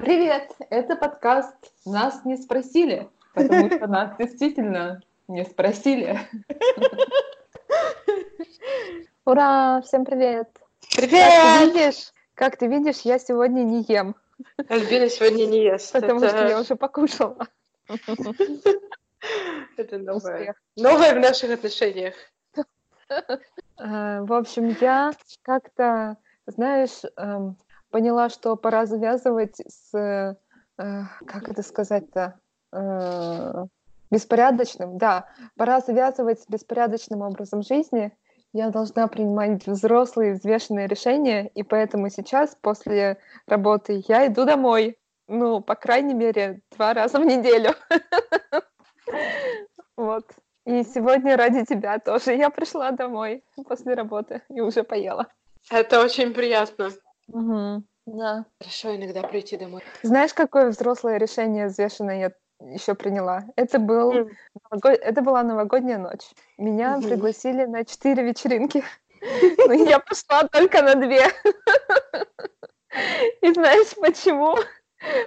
Привет! Это подкаст «Нас не спросили», потому что нас действительно не спросили. Ура! Всем привет! Привет! Как ты видишь, как ты видишь я сегодня не ем. Альбина сегодня не ест. Потому это... что я уже покушала. Это новое. Новое в наших отношениях. Э, в общем, я как-то, знаешь, эм, поняла, что пора завязывать с, э, как это сказать-то, э, беспорядочным, да, пора завязывать с беспорядочным образом жизни. Я должна принимать взрослые взвешенные решения, и поэтому сейчас, после работы, я иду домой. Ну, по крайней мере, два раза в неделю. Вот. И сегодня ради тебя тоже я пришла домой после работы и уже поела. Это очень приятно. Угу, да. Хорошо иногда прийти домой. Знаешь, какое взрослое решение взвешенное я еще приняла? Это был mm. новогод... это была новогодняя ночь. Меня mm-hmm. пригласили на четыре вечеринки, но я пошла только на две. И знаешь почему?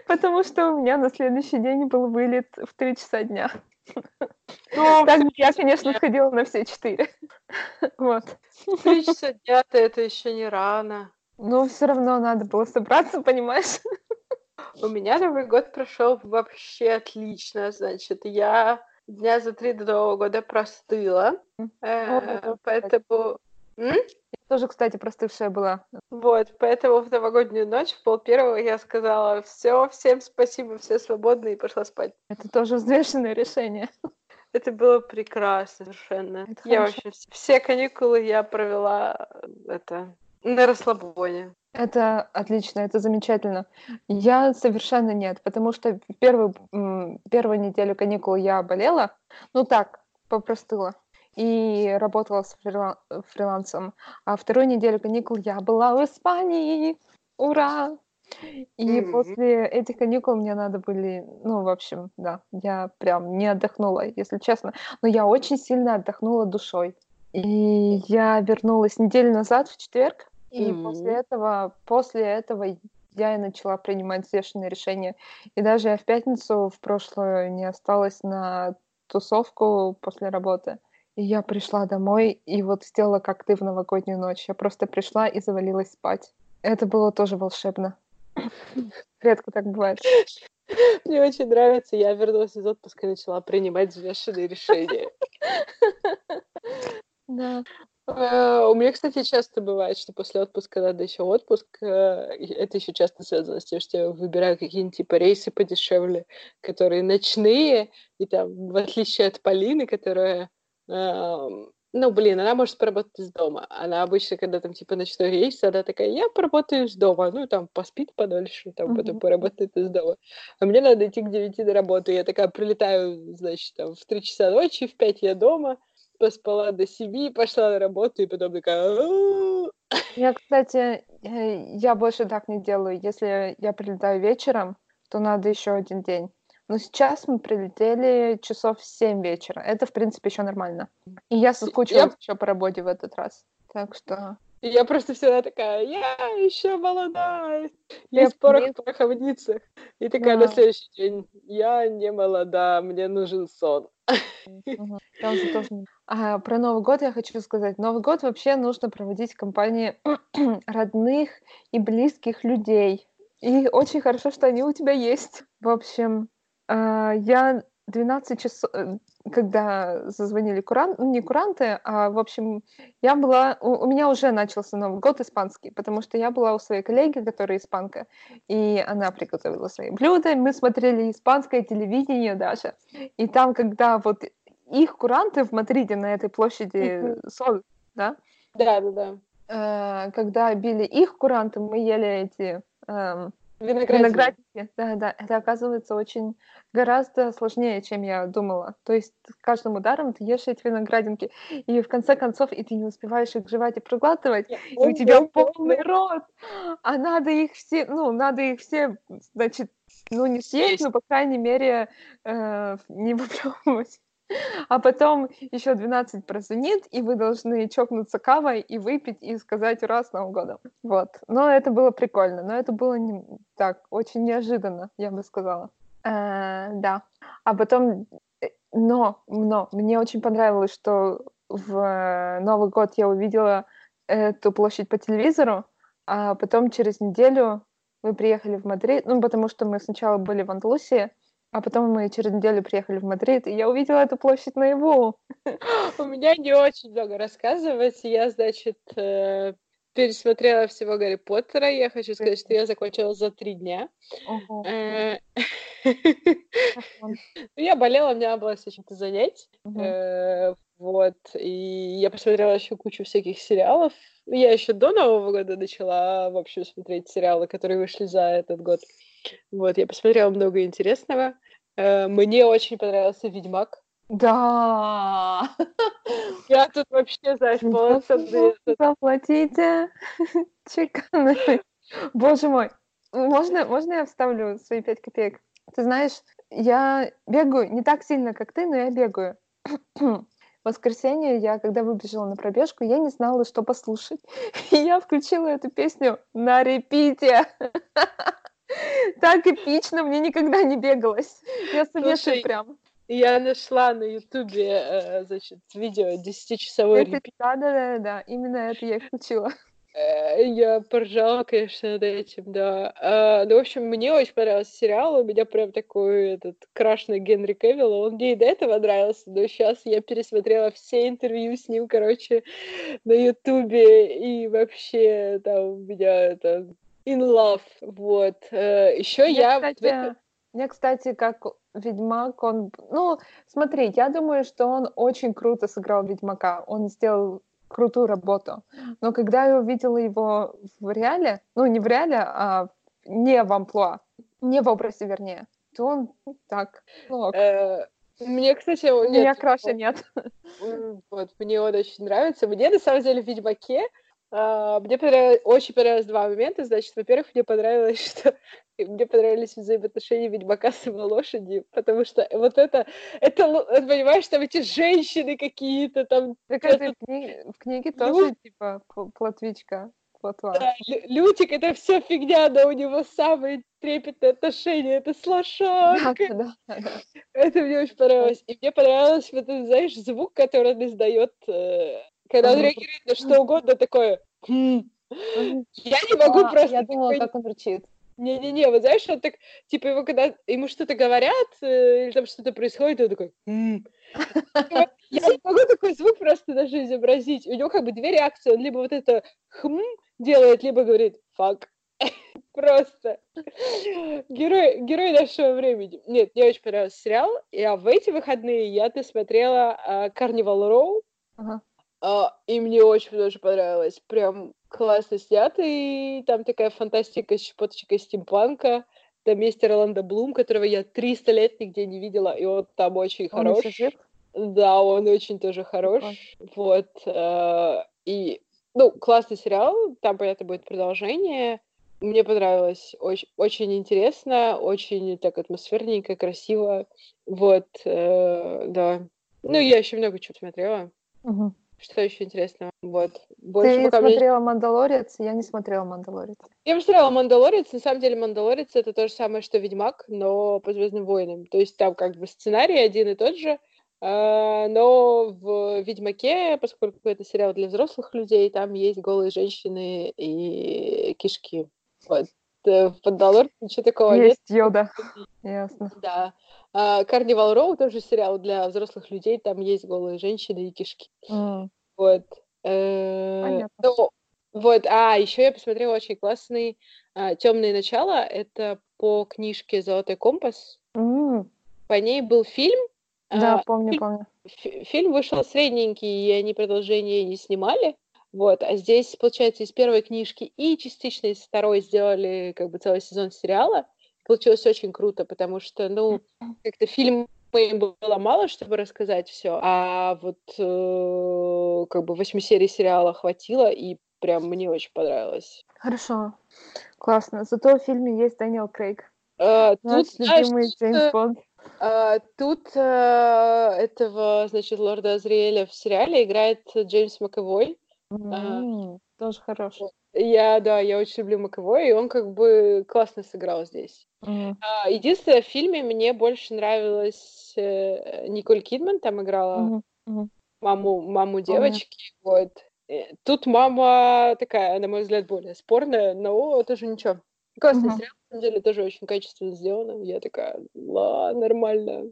Потому что у меня на следующий день был вылет в три часа дня. Ну, так я, конечно, сходила на все четыре. Вот. Три часа дня-то это еще не рано. Ну, все равно надо было собраться, понимаешь? У меня Новый год прошел вообще отлично. Значит, я дня за три до Нового года простыла. Э, поэтому... Я тоже, кстати, простывшая была. Вот, поэтому в новогоднюю ночь, в пол первого, я сказала все, всем спасибо, все свободны и пошла спать. Это тоже взвешенное решение. Это было прекрасно совершенно. Это я хорошо. вообще все каникулы я провела это на расслабоне. Это отлично, это замечательно. Я совершенно нет, потому что первую, первую неделю каникул я болела, ну так, попростыла, и работала с фрила- фрилансом. А вторую неделю каникул я была в Испании. Ура! И mm-hmm. после этих каникул мне надо были, ну, в общем, да, я прям не отдохнула, если честно. Но я очень сильно отдохнула душой. И я вернулась неделю назад, в четверг, и mm-hmm. после этого, после этого я и начала принимать взвешенные решения. И даже я в пятницу в прошлую не осталась на тусовку после работы. И я пришла домой и вот сделала, как ты в новогоднюю ночь. Я просто пришла и завалилась спать. Это было тоже волшебно. Редко так бывает. Мне очень нравится. Я вернулась из отпуска и начала принимать взвешенные решения. Да. Uh, у меня, кстати, часто бывает, что после отпуска надо еще отпуск. Uh, это еще часто связано с тем, что я выбираю какие-нибудь типа рейсы подешевле, которые ночные, и там, в отличие от Полины, которая uh, ну, блин, она может поработать из дома. Она обычно, когда там, типа, ночной рейс, она такая, я поработаю из дома. Ну, там, поспит подольше, там, uh-huh. потом поработает из дома. А мне надо идти к 9 на работу. Я такая прилетаю, значит, там, в 3 часа ночи, в 5 я дома, поспала до 7, пошла на работу, и потом такая... Я, кстати, э, я больше так не делаю. Если я прилетаю вечером, то надо еще один день. Но сейчас мы прилетели часов в 7 вечера. Это, в принципе, еще нормально. И я соскучилась я... еще по работе в этот раз. Так что... Я просто всегда такая, я еще молодая, я в порох в пороховницах. И такая да. на следующий день, я не молода, мне нужен сон. Про Новый год я хочу сказать. Новый год вообще нужно проводить в компании родных и близких людей. И очень хорошо, что они у тебя есть. В общем, а, я 12 часов, э, когда зазвонили куранты, ну, не куранты, а, в общем, я была, у, у меня уже начался Новый год испанский, потому что я была у своей коллеги, которая испанка, и она приготовила свои блюда, мы смотрели испанское телевидение даже, и там, когда вот их куранты в Мадриде на этой площади Соль, да? Да, да, да. Э, когда били их куранты, мы ели эти эм, Виноградики. Виноградики, да, да. Это оказывается очень гораздо сложнее, чем я думала. То есть каждым ударом ты ешь эти виноградинки, и в конце концов и ты не успеваешь их жевать и проглатывать, и у тебя полный рот, а надо их все, ну, надо их все, значит, ну, не съесть, но, по крайней мере, э, не выплевывать. а потом еще 12 прозвонит, и вы должны чокнуться кавой и выпить, и сказать «Ура, с Новым годом!». Вот. Но это было прикольно, но это было не... так, очень неожиданно, я бы сказала. Э, да. А потом... э, Но, но, мне очень понравилось, что в Новый год я увидела эту площадь по телевизору, а потом через неделю мы приехали в Мадрид, ну, потому что мы сначала были в Андалусии, а потом мы через неделю приехали в Мадрид, и я увидела эту площадь наяву. У меня не очень много рассказывать. Я, значит, э, пересмотрела всего Гарри Поттера. Я хочу сказать, что я закончила за три дня. Э, Я болела, у меня было с чем-то занять. Э, Вот. И я посмотрела еще кучу всяких сериалов. Я еще до Нового года начала, в общем, смотреть сериалы, которые вышли за этот год. Вот, я посмотрела много интересного. Э, Мне очень понравился Ведьмак. Да. Я тут вообще, знаешь, полноценный... Заплатите чеканами. Боже мой. Можно, можно я вставлю свои пять копеек? Ты знаешь, я бегаю не так сильно, как ты, но я бегаю. В воскресенье я, когда выбежала на пробежку, я не знала, что послушать. И я включила эту песню на репите. Так эпично мне никогда не бегалось. Я советую прям. Я нашла на Ютубе, э, значит, видео 10-часовой Это, репит. да, да, да, да, именно это я и включила. Э, Я поржала, конечно, над этим, да. А, Ну, в общем, мне очень понравился сериал. У меня прям такой этот краш на Генри Кевилла. Он мне и до этого нравился, но сейчас я пересмотрела все интервью с ним, короче, на Ютубе. И вообще там у меня это in love. Вот. Еще Мне, я... этом- кстати, мне, кстати, как Ведьмак, он... Ну, смотри, я думаю, что он очень круто сыграл Ведьмака. Он сделал крутую работу. Но когда я увидела его в реале, ну, не в реале, а не в амплуа, не в образе, вернее, то он так, ну, э, Мне, кстати, нет, меня краша нет. Вот, мне он очень нравится. Мне, на самом деле, в «Ведьмаке» а, мне понравилось, очень понравилось два момента. Значит, во-первых, мне понравилось, что мне понравились взаимоотношения Ведьмака с его лошадью, потому что вот это, это, понимаешь, там эти женщины какие-то, там Так это в книге, в книге тоже, типа, пл- плотвичка, плотва. да, Лю- Лютик, это все фигня, но у него самые трепетные отношения, это с лошадкой. да, да, да. Это мне очень понравилось. И мне понравилось вот этот, знаешь, звук, который он издает, э, когда он реагирует на что угодно, такое. «Хм». Я не могу А, просто... Я думала, такой, как он рычит. Не-не-не, вот знаешь, он так, типа, его когда ему что-то говорят, э, или там что-то происходит, он такой... «М». Вот Я не могу такой звук просто даже изобразить. У него как бы две реакции. Он либо вот это хм делает, либо говорит фак. Просто. Герой, герой нашего времени. Нет, мне очень понравился сериал. А в эти выходные я досмотрела Карнивал Роу. А, И мне очень тоже понравилось. Прям классно снятый. Там такая фантастика, щепоточка стимпанка. Там есть Орландо Блум, которого я 300 лет нигде не видела, и он там очень Он хорош. жив? Да, он очень тоже хорош. Вот. э, И, ну, классный сериал. Там, понятно, будет продолжение. Мне понравилось. Очень, очень интересно, очень так атмосферненько, красиво. Вот, э, да. Ну, я еще много чего смотрела. Мгм. Что еще интересного? Вот. Больше Ты пока мне- смотрела «Мандалорец»? Я не смотрела «Мандалорец». Я посмотрела «Мандалорец». На самом деле «Мандалорец» — это то же самое, что «Ведьмак», но по «Звездным войнам». То есть там как бы сценарий один и тот же, а, но в «Ведьмаке», поскольку это сериал для взрослых людей, там есть голые женщины и кишки. Вот. Э, В «Мандалорце» ничего такого нет. Есть Йода. Ясно. Да. А, «Карнивал Роу» тоже сериал для взрослых людей, там есть голые женщины и кишки. Вот. Э, Понятно. ну, вот, а, еще я посмотрела очень классный Темные начала. Это по книжке Золотой компас. М. По ней был фильм. Да, А, помню, фильм- помню. фи- Фильм вышел средненький, и они продолжение не снимали. Вот, а здесь, получается, из первой книжки и частично из второй сделали как бы целый сезон сериала. Получилось очень круто, потому что, ну, как-то фильм было мало, чтобы рассказать все, а вот э, как бы восьми серий сериала хватило, и прям мне очень понравилось. Хорошо. Классно. Зато в фильме есть Дэниел Крейг. Наш тут, знаешь, любимый тут, Джеймс э, Бонд. А, тут а, этого, значит, лорда Азриэля в сериале играет Джеймс Маковой. М, Тоже хороший. Я, да, я очень люблю Маковой, и он как бы классно сыграл здесь. М, А, Единственное, в фильме мне больше нравилась э, Николь Кидман, там играла мгм, мгм. маму, маму Помню. девочки, вот. Э, Тут мама такая, на мой взгляд, более спорная, но тоже ничего. Классный Мгм. сериал, на самом деле, тоже очень качественно сделано. Я такая, ла, нормально.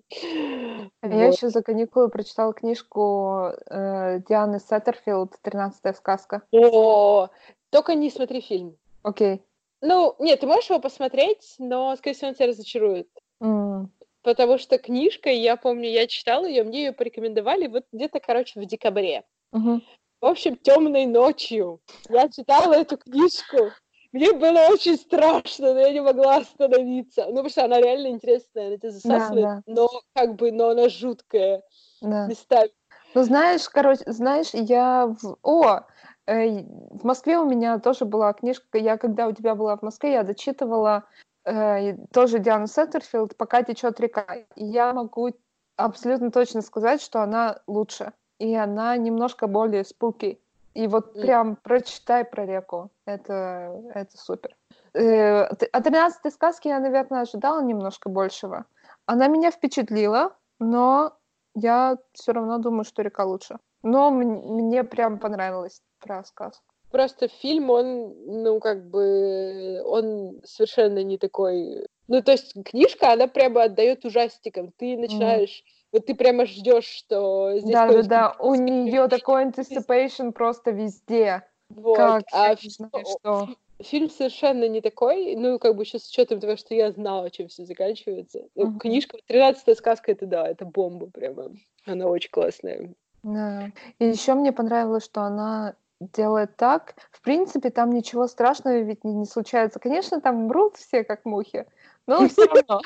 А Я Вот. еще за каникулы прочитала книжку э, Дианы Сеттерфилд «Тринадцатая сказка». О, только не смотри фильм. Окей. Ну, нет, ты можешь его посмотреть, но, скорее всего, он тебя разочарует. М, Потому что книжка, я помню, я читала ее, мне ее порекомендовали вот где-то, короче, в декабре. мгм. В общем, темной ночью я читала эту книжку. Мне было очень страшно, но я не могла остановиться. Ну, потому что она реально интересная, она тебя засасывает, да. но как бы, но она жуткая Да. местами. Ну, знаешь, короче, знаешь, я в... О, э, в Москве у меня тоже была книжка. Я, когда у тебя была в Москве, я дочитывала э, тоже Диану Сеттерфилд «Пока течет река». И я могу абсолютно точно сказать, что она лучше. И она немножко более спуки. И вот прям прочитай про реку. Это, это супер. Э, т- От тринадцатой сказки я, наверное, ожидала немножко большего. Она меня впечатлила, но я все равно думаю, что река лучше. Но мне прям понравилось про сказку. Просто фильм, он, ну, как бы, он совершенно не такой... Ну, то есть книжка, она прямо отдает ужастикам. Ты начинаешь... Вот ты прямо ждешь, что здесь... Да, да, да. У нее такой anticipation просто везде. Вот. Как а знаю, что. фильм совершенно не такой, ну, как бы сейчас с учетом того, что я знала, чем все заканчивается. Ну, Мгм. Книжка «Тринадцатая сказка» — это да, это бомба прямо. Она очень классная. Да. И еще мне понравилось, что она делает так. В принципе, там ничего страшного ведь не, не случается. Конечно, там мрут все как мухи, но все равно.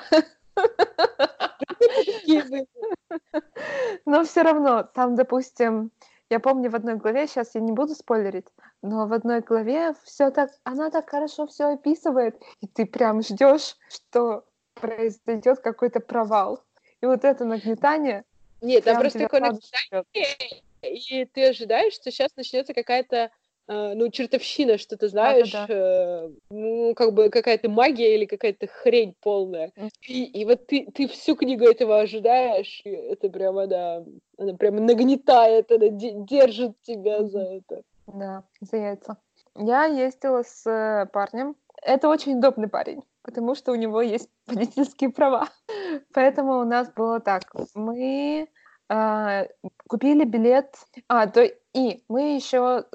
Но все равно, там, допустим, я помню в одной главе, сейчас я не буду спойлерить, но в одной главе все так, она так хорошо все описывает, и ты прям ждешь, что произойдет какой-то провал. И вот это нагнетание Нет, там просто такое нагнетание, и ты ожидаешь, что сейчас начнется какая-то ну, чертовщина, что ты знаешь, э, ну, как бы какая-то магия или какая-то хрень полная. И, и вот ты, ты всю книгу этого ожидаешь, и это прямо, да, она прямо нагнетает, она де- держит тебя за это. Да, за яйца. Я ездила с э, парнем. Это очень удобный парень, потому что у него есть водительские права. Поэтому у нас было так. Мы а, купили билет. А, то и мы еще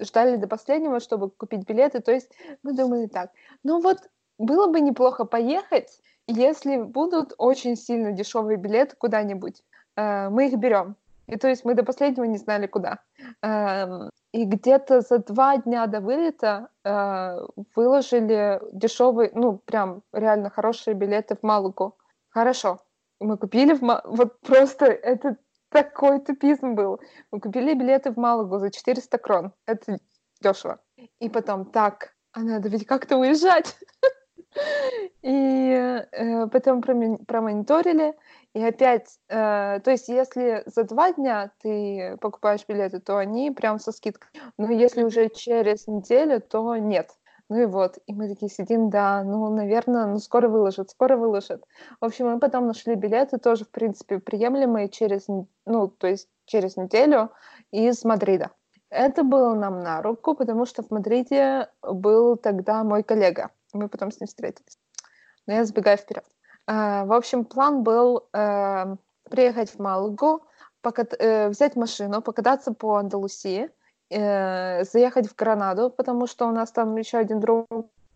ждали до последнего, чтобы купить билеты. То есть мы думали так. Ну вот было бы неплохо поехать, если будут очень сильно дешевые билеты куда-нибудь. Э, мы их берем. И то есть мы до последнего не знали, куда. Эм, И где-то за два дня до вылета э, выложили дешевые, ну, прям реально хорошие билеты в Малагу. Хорошо. Мы купили в Вот просто это такой тупизм был. Мы купили билеты в Малагу за 400 крон. Это дешево. И потом, так, а надо ведь как-то уезжать. И э, потом промониторили, и опять, э, то есть если за два дня ты покупаешь билеты, то они прям со скидкой. Но если уже через неделю, то нет. Ну и вот, и мы такие сидим, да, ну, наверное, ну, скоро выложат, скоро выложат. В общем, мы потом нашли билеты, тоже, в принципе, приемлемые через, ну, то есть через неделю из Мадрида. Это было нам на руку, потому что в Мадриде был тогда мой коллега. Мы потом с ним встретились. Но я забегаю вперед. А, В общем, план был э, приехать в Малагу, покат- э, взять машину, покататься по Андалусии, э, заехать в Гранаду, потому что у нас там еще один друг,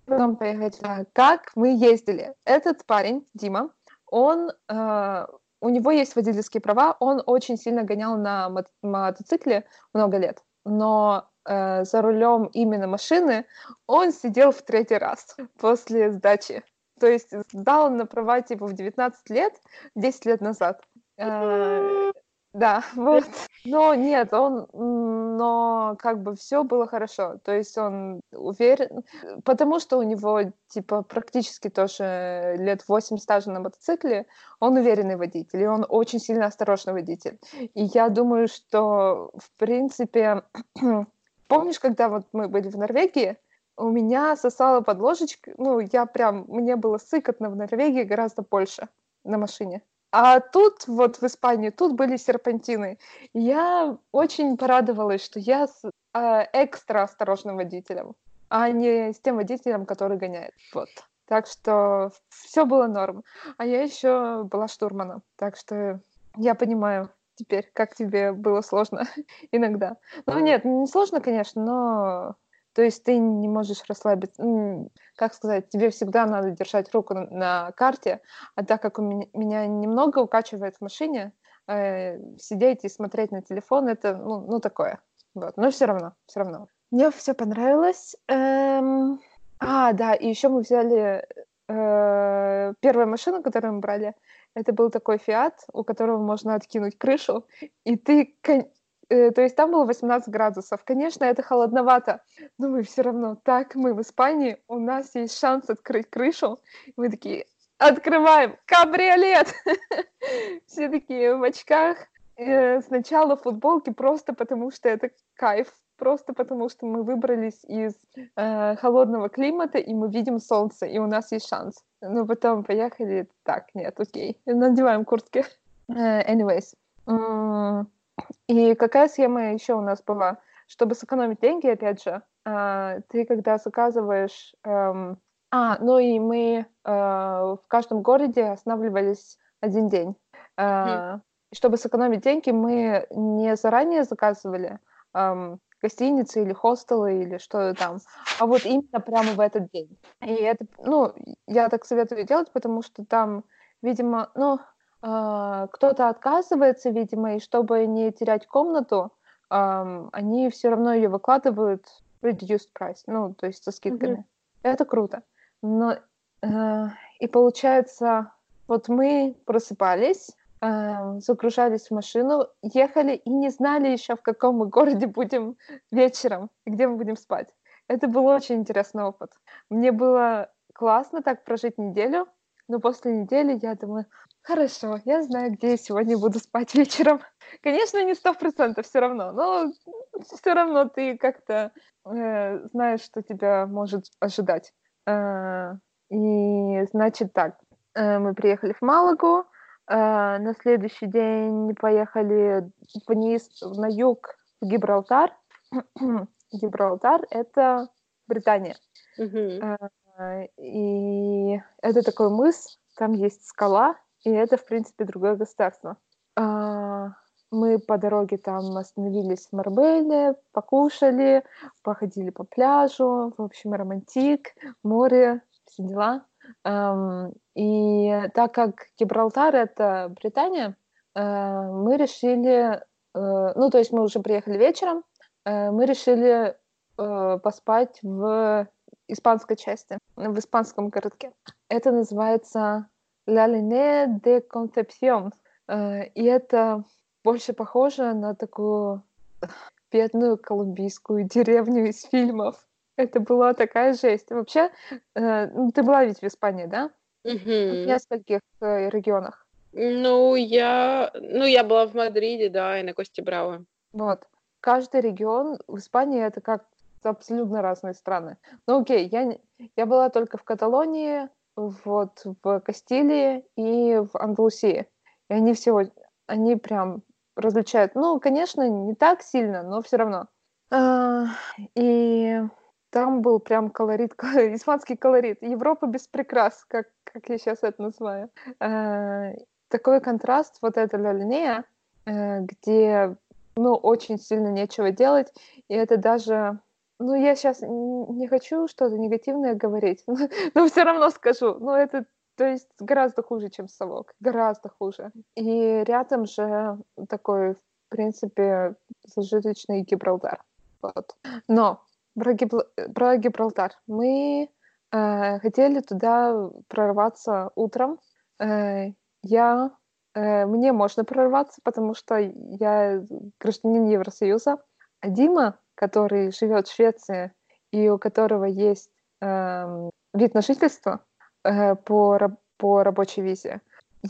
потом поехать. Как мы ездили? Этот парень, Дима, он, э, у него есть водительские права, он очень сильно гонял на мо- мотоцикле много лет, но э, за рулем именно машины он сидел в третий раз после сдачи. То есть сдал на права типа в 19 лет, 10 лет назад. Э, Да, вот. Но нет, он, но как бы все было хорошо. То есть он уверен, потому что у него типа практически тоже лет 8 стажа на мотоцикле, он уверенный водитель, и он очень сильно осторожный водитель. И я думаю, что в принципе, помнишь, когда вот мы были в Норвегии, у меня сосала под ложечкой, ну, я прям, мне было сыкотно в Норвегии гораздо больше на машине. А тут, вот в Испании, тут были серпантины. Я очень порадовалась, что я с э, экстра осторожным водителем, а не с тем водителем, который гоняет. Вот. Так что все было норм. А я еще была штурманом. Так что я понимаю теперь, как тебе было сложно иногда. Ну нет, не сложно, конечно, но то есть ты не можешь расслабиться. Как сказать, тебе всегда надо держать руку на, карте, а так как у меня, меня немного укачивает в машине, э, сидеть и смотреть на телефон, это, ну, ну такое. Вот. Но все равно, все равно. Мне все понравилось. Эм... А, да, и еще мы взяли э, первую машину, которую мы брали. Это был такой Фиат, у которого можно откинуть крышу, и ты то есть там было 18 градусов. Конечно, это холодновато, но мы все равно так, мы в Испании, у нас есть шанс открыть крышу. мы такие, открываем, кабриолет! Все такие в очках. Э, сначала футболки просто потому, что это кайф, просто потому, что мы выбрались из э, холодного климата, и мы видим солнце, и у нас есть шанс. Но потом поехали, так, нет, окей, надеваем куртки. Anyways. И какая схема еще у нас была? Чтобы сэкономить деньги, опять же, а, ты когда заказываешь... Эм, а, ну и мы э, в каждом городе останавливались один день. Mm. Чтобы сэкономить деньги, мы не заранее заказывали эм, гостиницы или хостелы или что там, а вот именно прямо в этот день. И это, ну, я так советую делать, потому что там, видимо, ну, кто-то отказывается, видимо, и чтобы не терять комнату, они все равно ее выкладывают в reduced price, ну, то есть со скидками. Mm-hmm. Это круто. Но э, и получается, вот мы просыпались, э, загружались в машину, ехали и не знали еще, в каком мы городе будем вечером, где мы будем спать. Это был очень интересный опыт. Мне было классно так прожить неделю, но после недели я думаю, Хорошо, я знаю, где я сегодня буду спать вечером. Конечно, не сто процентов все равно, но все равно ты как-то э, знаешь, что тебя может ожидать. Э, и значит так, э, мы приехали в Малагу, э, на следующий день поехали вниз на юг в Гибралтар. Гибралтар — это Британия. Mm-hmm. Э, и это такой мыс, там есть скала, и это, в принципе, другое государство. А, мы по дороге там остановились в Марбеле, покушали, походили по пляжу, в общем, романтик, море, все дела. И так как Гибралтар — это Британия, э, мы решили, э, ну, то есть мы уже приехали вечером, э, мы решили поспать в испанской части, в испанском городке. Это называется La Ligne de Concepción. И это больше похоже на такую бедную колумбийскую деревню из фильмов. Это была такая жесть. Вообще, э, ну, ты была ведь в Испании, да? Угу. В нескольких э, регионах. Ну, я... ну, я была в Мадриде, да, и на Кости Браво. Вот. Каждый регион в Испании это как абсолютно разные страны. Ну, окей, я, я была только в Каталонии, вот в Кастилии и в Андалусии. И они все, они прям различают. Ну, конечно, не так сильно, но все равно. А, и там был прям колорит, испанский колорит. Европа без прикрас, как, как я сейчас это называю. А, такой контраст, вот эта Ля Линея, э, где, ну, очень сильно нечего делать, и это даже ну, я сейчас не хочу что-то негативное говорить, но все равно скажу. Ну, это, то есть, гораздо хуже, чем совок. Гораздо хуже. И рядом же такой, в принципе, зажиточный Гибралтар. Вот. Но про, Гибл... про Гибралтар. Мы э, хотели туда прорваться утром. Э, я э, мне можно прорваться, потому что я гражданин Евросоюза. А Дима, который живет в Швеции и у которого есть э, вид на жительство э, по, по рабочей визе,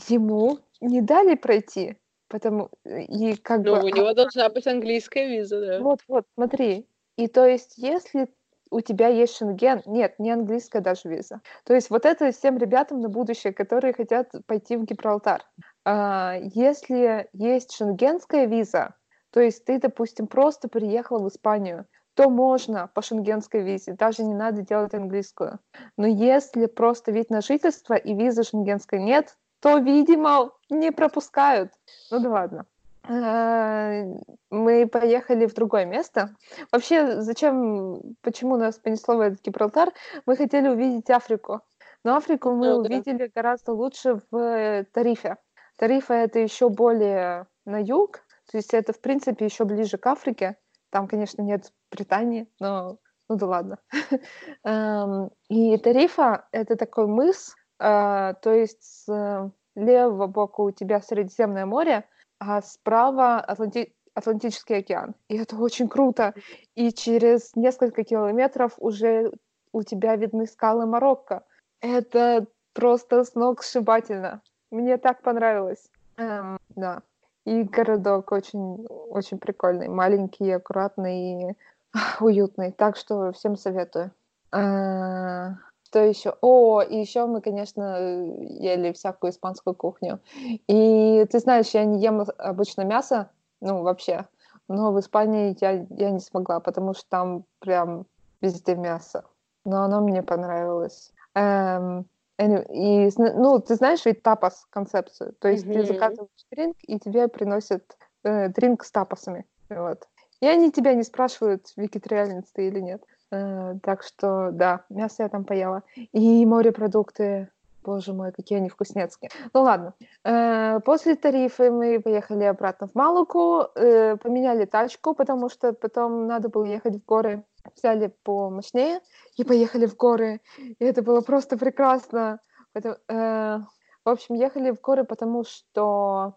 ему не дали пройти, потому и как ну, бы... у него должна быть английская виза, да. Вот, вот, смотри. И то есть, если у тебя есть шенген, нет, не английская даже виза. То есть вот это всем ребятам на будущее, которые хотят пойти в Гибралтар. А, если есть шенгенская виза, то есть ты, допустим, просто приехала в Испанию, то можно по шенгенской визе, даже не надо делать английскую. Но если просто вид на жительство и визы шенгенской нет, то, видимо, не пропускают. Ну да ладно. А, мы поехали в другое место. Вообще, зачем, почему нас понесло в этот Гибралтар? Мы хотели увидеть Африку. Но Африку мы ну, увидели да. гораздо лучше в Тарифе. Тарифа это еще более на юг, то есть это, в принципе, еще ближе к Африке. Там, конечно, нет Британии, но ну да ладно. Эм, и Тарифа — это такой мыс, э, то есть с левого бока у тебя Средиземное море, а справа Атланти... Атлантический океан. И это очень круто. И через несколько километров уже у тебя видны скалы Марокко. Это просто с ног сшибательно. Мне так понравилось. Эм, да. И городок очень, очень прикольный. Маленький, аккуратный и уютный. Так что всем советую. Э, что еще? О, и еще мы, конечно, ели всякую испанскую кухню. И ты знаешь, я не ем обычно мясо, ну, вообще. Но в Испании я, я не смогла, потому что там прям везде мясо. Но оно мне понравилось. Эм, и, ну, ты знаешь ведь тапас концепцию. То есть mm-hmm. ты заказываешь дринк, и тебе приносят э, дринк с тапасами. Вот. И они тебя не спрашивают, вегетарианец ты или нет. Э, так что, да, мясо я там поела. И морепродукты, боже мой, какие они вкуснецкие. Ну ладно. Э, после тарифы мы поехали обратно в Малуку, э, поменяли тачку, потому что потом надо было ехать в горы. Взяли помощнее и поехали в горы. И это было просто прекрасно. Э, в общем, ехали в горы, потому что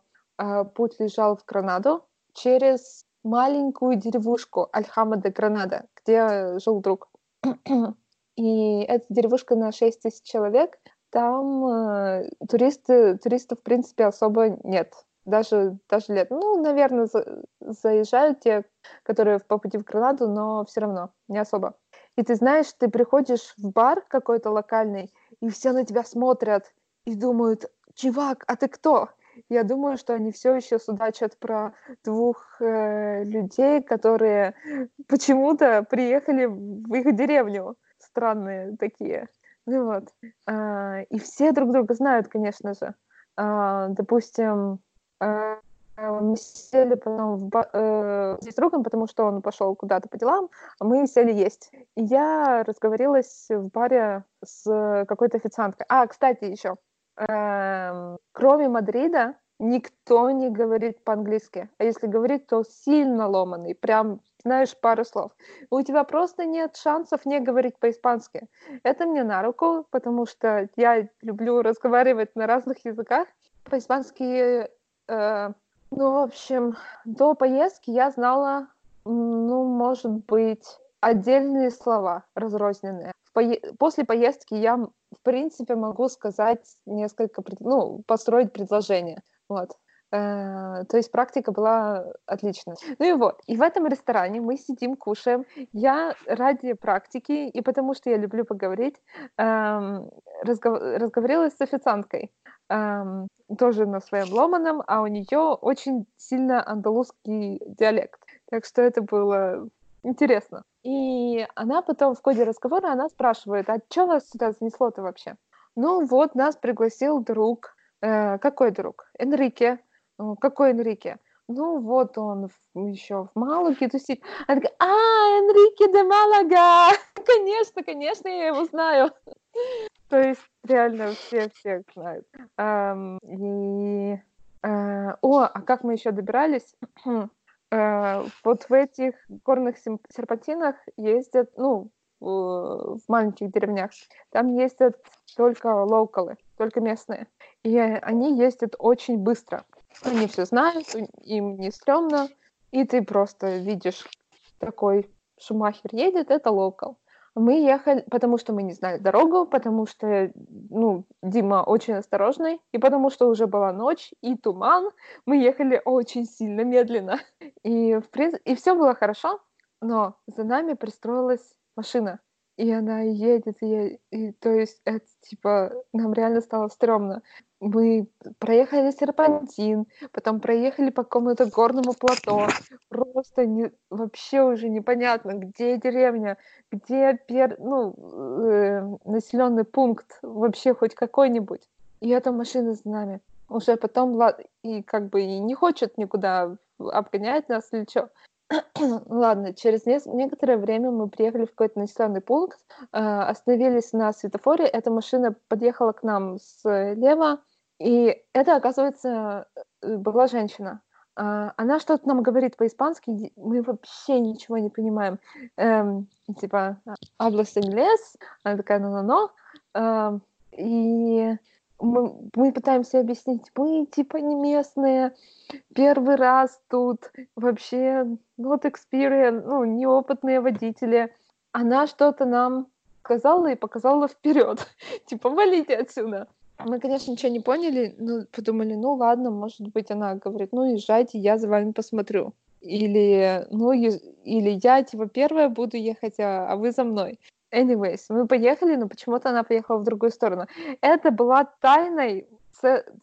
путь лежал в Гранаду через маленькую деревушку Альхама де Гранада, где жил друг. И эта деревушка на 6 тысяч человек. Там э, туристы, туристов, в принципе, особо нет. Даже, даже лет. Ну, наверное, за, заезжают те, которые по пути в Гранаду, но все равно не особо. И ты знаешь, ты приходишь в бар какой-то локальный, и все на тебя смотрят и думают, чувак, а ты кто? Я думаю, что они все еще судачат про двух э, людей, которые почему-то приехали в их деревню. Странные такие. Ну вот. А, и все друг друга знают, конечно же. А, допустим, а, мы сели потом в ба- э, с другом, потому что он пошел куда-то по делам, а мы сели есть. И я разговорилась в баре с какой-то официанткой. А, кстати, еще Эм, кроме Мадрида никто не говорит по-английски. А если говорит, то сильно ломанный, прям знаешь пару слов. У тебя просто нет шансов не говорить по-испански. Это мне на руку, потому что я люблю разговаривать на разных языках. По-испански, э, ну, в общем, до поездки я знала, ну, может быть, отдельные слова разрозненные. После поездки я в принципе, могу сказать несколько, ну, построить предложение. Вот. Э, то есть практика была отличная. Ну и вот. И в этом ресторане мы сидим, кушаем. Я ради практики и потому что я люблю поговорить, эм, разгов... разговорилась с официанткой. Эм, тоже на своем ломаном, а у нее очень сильно андалузский диалект. Так что это было интересно. И она потом в ходе разговора, она спрашивает, а что вас сюда занесло-то вообще? Ну вот, нас пригласил друг. Э, какой друг? Энрике. «Ну, какой Энрике? Ну вот он еще в Малаге тусит. Она такая, а, Энрике де Малага! конечно, конечно, я его знаю. То есть реально все всех знают. и... Э, о, а как мы еще добирались? Э, вот в этих горных серпантинах ездят, ну, в маленьких деревнях, там ездят только локалы, только местные. И они ездят очень быстро. Они все знают, им не стрёмно, и ты просто видишь такой Шумахер едет, это локал. Мы ехали, потому что мы не знали дорогу, потому что, ну, Дима очень осторожный, и потому что уже была ночь и туман, мы ехали очень сильно медленно. И, в принципе, и все было хорошо, но за нами пристроилась машина и она едет, и, и то есть это типа нам реально стало стрёмно. Мы проехали серпантин, потом проехали по какому-то горному плато. Просто не, вообще уже непонятно, где деревня, где пер, ну, э, населенный пункт, вообще хоть какой-нибудь. И эта машина с нами. Уже потом и как бы и не хочет никуда обгонять нас или что. Ладно, через некоторое время мы приехали в какой-то населенный пункт, а, остановились на светофоре, эта машина подъехала к нам слева, и это, оказывается, э, была женщина. А, она что-то нам говорит по-испански, мы вообще ничего не понимаем. Эм, типа, «hablas inglés?» Она такая «no-no-no». Эм, и мы, мы пытаемся объяснить, мы типа не местные, первый раз тут, вообще not experience, ну, неопытные водители. Она что-то нам сказала и показала вперед, типа, валите отсюда. Мы, конечно, ничего не поняли, но подумали, ну ладно, может быть, она говорит, ну езжайте, я за вами посмотрю. Или, ну, или я, типа, первая буду ехать, а, а вы за мной. Anyways, мы поехали, но почему-то она поехала в другую сторону. Это была тайной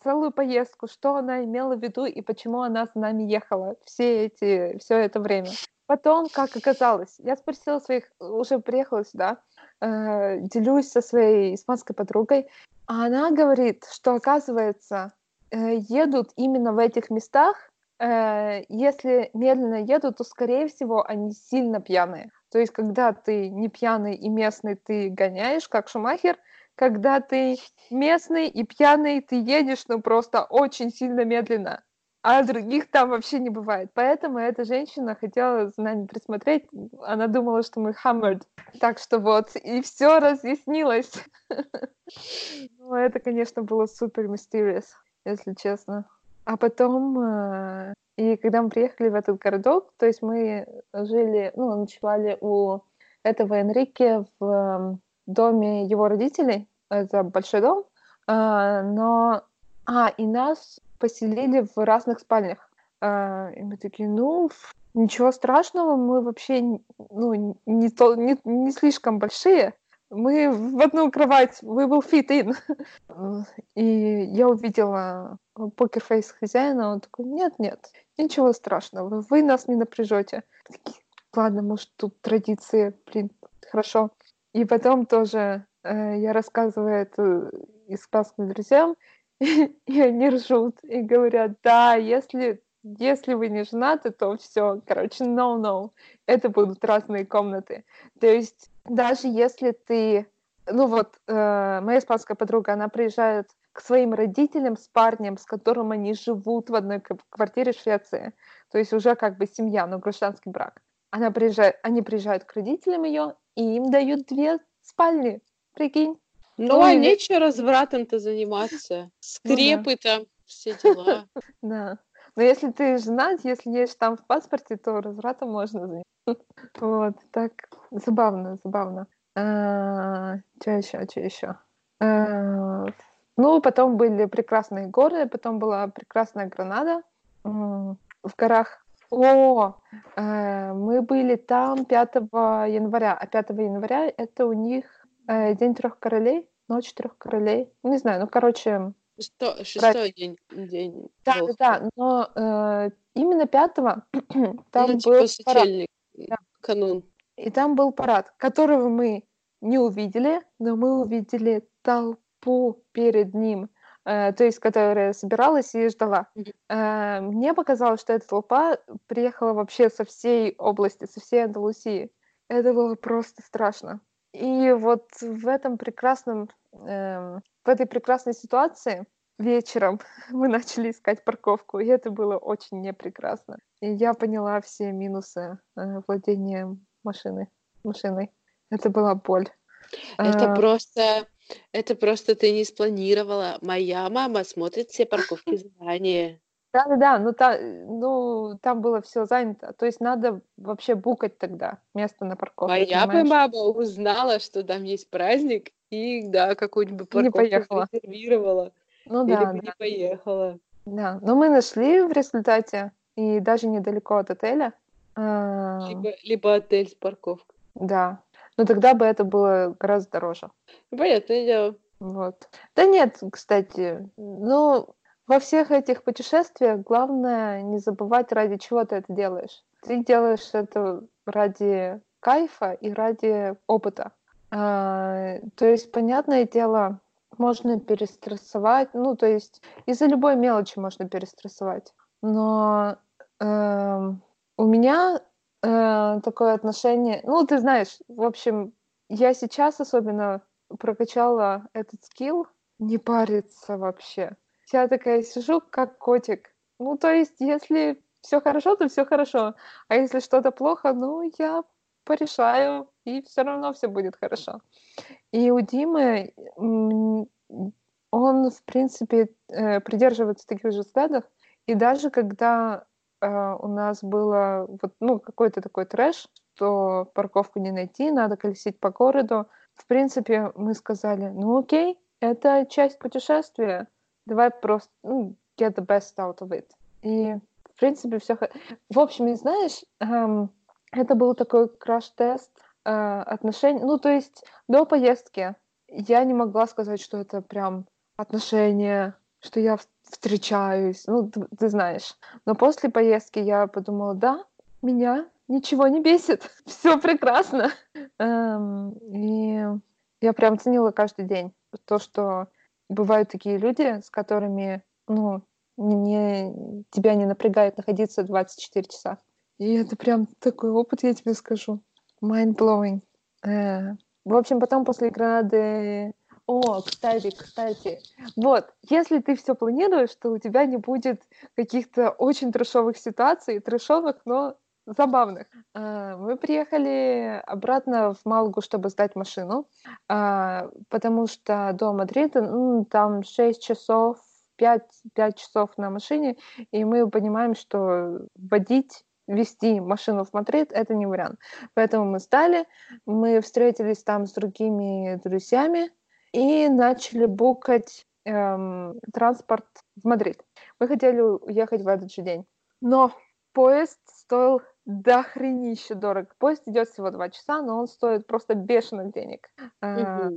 целую поездку, что она имела в виду и почему она с нами ехала все эти, все это время. Потом, как оказалось, я спросила своих, уже приехала сюда, э, делюсь со своей испанской подругой, а она говорит, что, оказывается, э, едут именно в этих местах, э, если медленно едут, то, скорее всего, они сильно пьяные. То есть, когда ты не пьяный и местный, ты гоняешь, как Шумахер. Когда ты местный и пьяный, ты едешь, ну, просто очень сильно медленно. А других там вообще не бывает. Поэтому эта женщина хотела за нами присмотреть. Она думала, что мы hammered. Так что вот, и все разъяснилось. Ну, это, конечно, было супер mysterious, если честно. А потом э, и когда мы приехали в этот городок, то есть мы жили, ну, ночевали у этого Энрике в эм, доме его родителей. Это большой дом. А, но... А, и нас поселили в разных спальнях. А, и мы такие, ну, ничего страшного, мы вообще ну, не, то, не, не слишком большие. Мы в одну кровать, we will fit in. И я увидела покерфейс хозяина, он такой, нет-нет, ничего страшного, вы нас не напряжете. Ладно, может, тут традиции, блин, хорошо. И потом тоже э, я рассказываю это испанским друзьям, и, и они ржут и говорят, да, если, если вы не женаты, то все, короче, no-no, это будут разные комнаты. То есть даже если ты, ну вот, э, моя испанская подруга, она приезжает к своим родителям с парнем, с которым они живут в одной квартире в Швеции. То есть уже как бы семья, но гражданский брак. Она приезжает, они приезжают к родителям ее, и им дают две спальни. Прикинь. Ну, ну а и... нечего развратом-то заниматься. Скрепы-то, ну, да. все дела. Да. Но если ты женат, если есть там в паспорте, то развратом можно заняться. Вот, так забавно, забавно. А, что еще, что еще? А, ну, потом были прекрасные горы, потом была прекрасная Гранада в горах. О, э, мы были там 5 января, а 5 января это у них э, День трех королей, Ночь трех королей. Не знаю, ну, короче... Шестой, шестой день, день. Да, да, да, но э, именно пятого там ну, был типа парад. Да. канун. И там был парад, которого мы не увидели, но мы увидели толпу перед ним, э, то есть которая собиралась и ждала. Э, мне показалось, что эта толпа приехала вообще со всей области, со всей Андалусии. Это было просто страшно. И вот в этом прекрасном, э, в этой прекрасной ситуации вечером мы начали искать парковку, и это было очень непрекрасно. И я поняла все минусы э, владения машины, машиной. Это была боль. Это а... просто Это просто ты не спланировала. Моя мама смотрит все парковки заранее. Да-да-да, ну, та, ну там было все занято. То есть надо вообще букать тогда место на парковке. Моя бы мама узнала, что там есть праздник, и да, какую-нибудь Не парковку поехала. зарезервировала. Ну Или да, бы да. не поехала. Да, но мы нашли в результате, и даже недалеко от отеля. а, Либо, либо отель с парковкой. Да, но тогда бы это было гораздо дороже. Ну, понятное дело. Вот. Да нет, кстати, ну, во всех этих путешествиях главное не забывать, ради чего ты это делаешь. Ты делаешь это ради кайфа и ради опыта. А, то есть, понятное дело, можно перестрессовать, ну, то есть из-за любой мелочи можно перестрессовать. Но эм, у меня э, такое отношение, ну, ты знаешь, в общем, я сейчас особенно прокачала этот скилл не париться вообще. Я такая сижу, как котик. Ну, то есть, если все хорошо, то все хорошо. А если что-то плохо, ну, я порешаю, и все равно все будет хорошо. И у Димы он, в принципе, э, придерживается таких же взглядов. И даже когда э, у нас было вот, ну, какой-то такой трэш, что парковку не найти, надо колесить по городу, в принципе, мы сказали, ну окей, это часть путешествия, давай просто, ну, get the best out of it. И, в принципе, все... В общем, и знаешь, эм, это был такой краш-тест э, отношений. Ну, то есть до поездки я не могла сказать, что это прям отношения, что я встречаюсь, ну, ты, ты знаешь. Но после поездки я подумала, да, меня ничего не бесит, все прекрасно. Эм, и я прям ценила каждый день то, что бывают такие люди, с которыми, ну, не, тебя не напрягает находиться 24 часа. И это прям такой опыт, я тебе скажу. Mind-blowing. Э, В общем, потом после Гранады... О, кстати, кстати. Вот, если ты все планируешь, то у тебя не будет каких-то очень трешовых ситуаций, трешовых, но забавных. Э, Мы приехали обратно в Малгу, чтобы сдать машину, а, потому что до Мадрида ну, там 6 часов, 5, 5 часов на машине, и мы понимаем, что водить вести машину в Мадрид это не вариант. Поэтому мы сдали, мы встретились там с другими друзьями и начали букать эм, транспорт в Мадрид. Мы хотели уехать в этот же день. Но поезд стоил до хренища дорого. Поезд идет всего два часа, но он стоит просто бешеных денег. Э,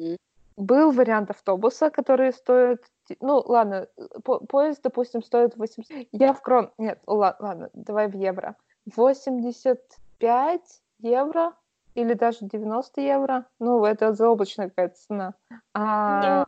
был вариант автобуса, который стоит... Ну, ладно, по- поезд, допустим, стоит 800... Я в крон... Нет, ла- ладно, давай в евро. 85 евро или даже 90 евро. Ну, это заоблачная какая-то цена. А да.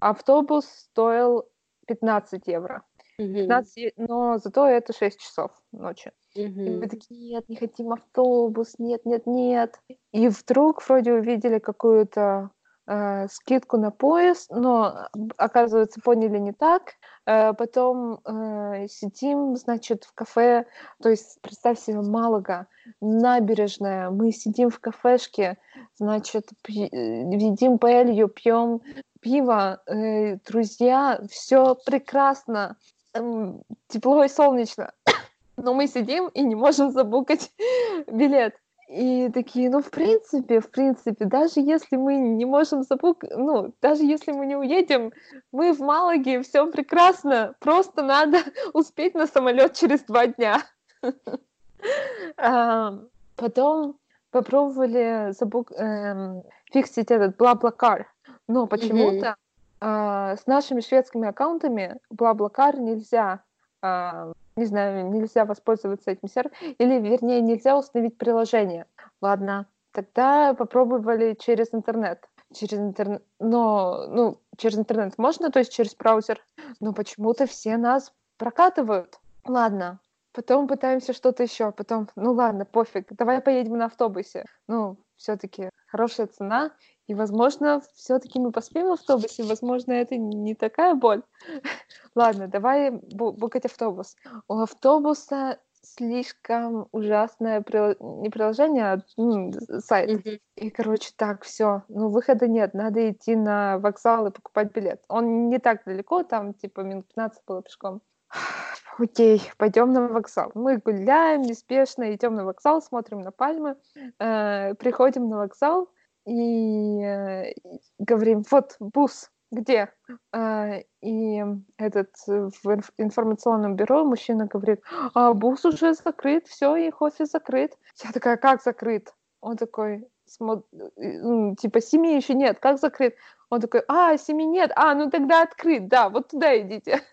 автобус стоил 15 евро. Мгм. 15 е- но зато это 6 часов ночи. И мы такие, нет, не хотим автобус, нет, нет, нет. И вдруг вроде увидели какую-то э, скидку на поезд, но, м, оказывается, поняли не так. Э, потом э, сидим, значит, в кафе, то есть, представь себе, Малага, набережная, мы сидим в кафешке, значит, э, едим паэлью, пьем пиво, э, друзья, все прекрасно, эм, тепло и солнечно но мы сидим и не можем забукать билет. И такие, ну, в принципе, в принципе, даже если мы не можем забукать, ну, даже если мы не уедем, мы в Малаге, все прекрасно, просто надо успеть на самолет через два дня. Потом попробовали забук... эм, фиксить этот бла-блакар, но почему-то а, с нашими шведскими аккаунтами бла-блакар нельзя не знаю, нельзя воспользоваться этим сервисом, или, вернее, нельзя установить приложение. Ладно, тогда попробовали через интернет. Через интернет, но, ну, через интернет можно, то есть через браузер, но почему-то все нас прокатывают. Ладно, потом пытаемся что-то еще, потом, ну ладно, пофиг, давай поедем на автобусе. Ну, все-таки хорошая цена, и, возможно, все-таки мы поспеем в автобусе, возможно, это не такая боль. Ладно, давай бу- букать автобус. У автобуса слишком ужасное прил... не приложение, а ну, сайт. Mm-hmm. И, короче, так, все, ну, выхода нет, надо идти на вокзал и покупать билет. Он не так далеко, там, типа, минут 15 было пешком. Окей, пойдем на вокзал. Мы гуляем неспешно, идем на вокзал, смотрим на пальмы, э, приходим на вокзал и э, говорим, вот бус, где? А, и этот э, в информационном бюро мужчина говорит, а бус уже закрыт, все, их офис закрыт. Я такая, как закрыт? Он такой, ну, типа, семьи еще нет, как закрыт? Он такой, а, семьи нет, а, ну тогда открыт, да, вот туда идите.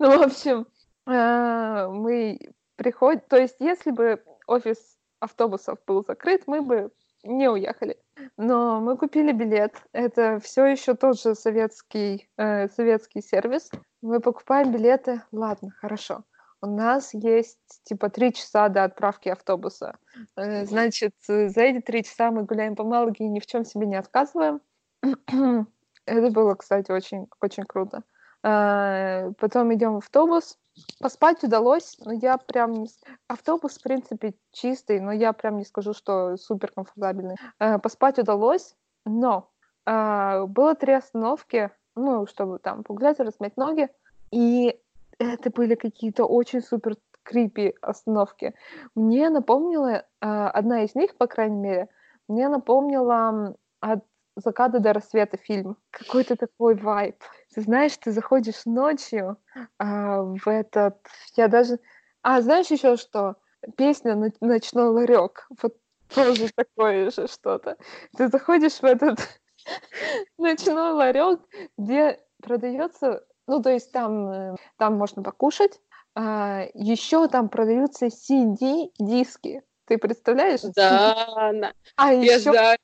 Ну, в общем, а, мы приходим, то есть если бы офис автобусов был закрыт, мы бы не уехали. Но мы купили билет. Это все еще тот же советский, э, советский сервис. Мы покупаем билеты. Ладно, хорошо. У нас есть типа три часа до отправки автобуса. Э, значит, за эти три часа мы гуляем по Малаге и ни в чем себе не отказываем. Это было, кстати, очень, очень круто. Э, потом идем в автобус. Поспать удалось, но я прям... Автобус, в принципе, чистый, но я прям не скажу, что супер комфортабельный. Э, поспать удалось, но э, было три остановки, ну, чтобы там погулять, размять ноги, и это были какие-то очень супер крипи остановки. Мне напомнила, одна из них, по крайней мере, мне напомнила от заката до рассвета фильм. Какой-то такой вайб. Ты знаешь, ты заходишь ночью а, в этот... Я даже... А, знаешь еще что? Песня «Ночной ларек». Вот тоже такое же что-то. Ты заходишь в этот ночной ларек, где продается... Ну, то есть там, э, там можно покушать, а, еще там продаются CD-диски. Ты представляешь? Да, а еще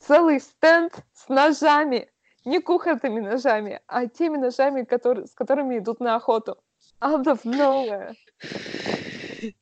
целый стенд с ножами. Не кухонными ножами, а теми ножами, которые, с которыми идут на охоту. Out of nowhere.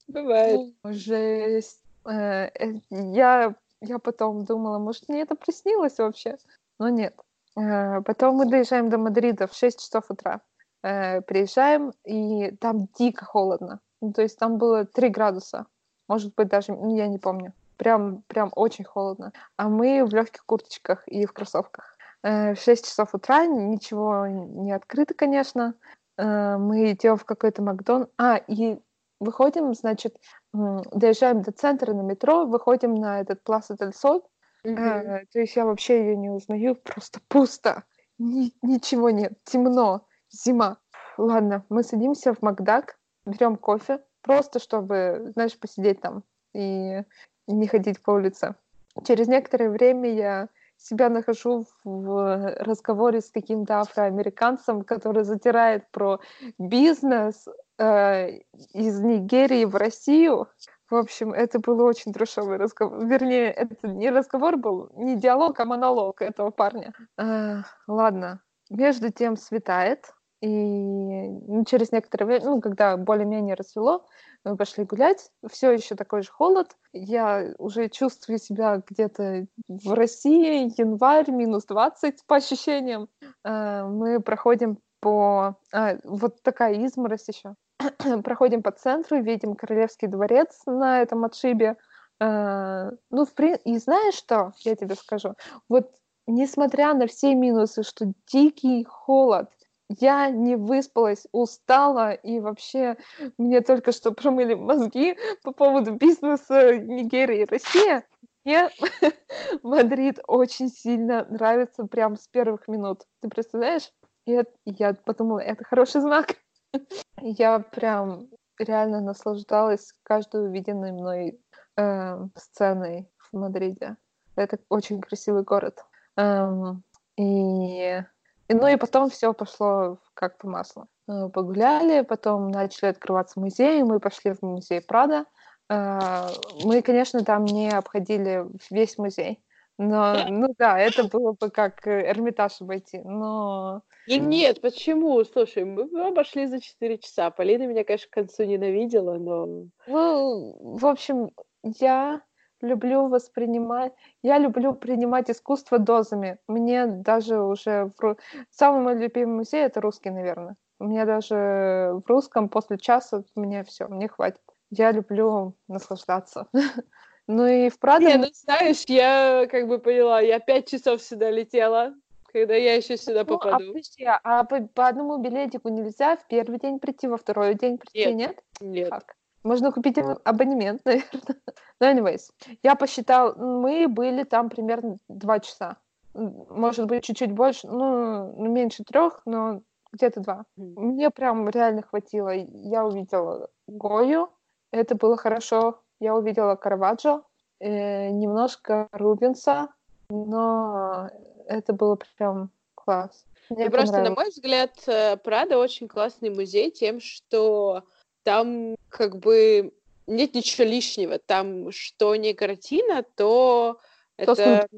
Бывает. Жесть. Э, э, я, я потом думала, может, мне это приснилось вообще? Но нет. Э, потом мы доезжаем до Мадрида в 6 часов утра. Приезжаем, и там дико холодно. Ну, то есть там было 3 градуса. Может быть, даже, ну, я не помню. Прям, прям очень холодно. А мы в легких курточках и в кроссовках. Э, в 6 часов утра ничего не открыто, конечно. Э, мы идем в какой-то Макдон. А, и выходим, значит, доезжаем до центра на метро, выходим на этот Пласа Дель Соль. Mm-hmm. То есть я вообще ее не узнаю, просто пусто. Ни- ничего нет, темно, зима. Ладно, мы садимся в Макдак, берем кофе, Просто чтобы, знаешь, посидеть там и не ходить по улице. Через некоторое время я себя нахожу в разговоре с каким-то афроамериканцем, который затирает про бизнес э, из Нигерии в Россию. В общем, это был очень трешовый разговор. Вернее, это не разговор был, не диалог, а монолог этого парня. Э, ладно. Между тем светает. И ну, через некоторое время, ну, когда более-менее рассвело, мы пошли гулять. Все еще такой же холод. Я уже чувствую себя где-то в России, январь, минус 20 по ощущениям. Э, мы проходим по... А, вот такая изморозь еще. проходим по центру, видим Королевский дворец на этом отшибе. Э, ну, в при... и знаешь что, я тебе скажу? Вот несмотря на все минусы, что дикий холод, я не выспалась, устала, и вообще мне только что промыли мозги по поводу бизнеса Нигерии и России. Мне Мадрид очень сильно нравится прям с первых минут. Ты представляешь? И я подумала, это хороший знак. я прям реально наслаждалась каждой увиденной мной э, сценой в Мадриде. Это очень красивый город. Эм, и ну и потом все пошло как по маслу. Погуляли, потом начали открываться музеи, мы пошли в музей Прада. Э, мы, конечно, там не обходили весь музей, но, ну да, это было бы как Эрмитаж обойти, но... И нет, почему? Слушай, мы обошли за 4 часа. Полина меня, конечно, к концу ненавидела, но... Ну, в общем, я люблю воспринимать, я люблю принимать искусство дозами. Мне даже уже в... самый мой любимый музей это русский, наверное. У меня даже в русском после часа мне все, мне хватит. Я люблю наслаждаться. Ну и в Прадо... Не, ну знаешь, я как бы поняла, я пять часов сюда летела, когда я еще сюда ну, попаду. А, подожди, а по, по одному билетику нельзя в первый день прийти, во второй день прийти, нет? Нет. Как? Можно купить абонемент, наверное. Но, anyways, я посчитал, мы были там примерно два часа. Может быть, чуть-чуть больше, ну, ну меньше трех, но где-то два. Мне прям реально хватило. Я увидела Гою, это было хорошо. Я увидела Караваджо, э, немножко Рубинса, но это было прям класс. Мне просто, на мой взгляд, э, Прада очень классный музей тем, что там как бы нет ничего лишнего. Там что не картина, то это...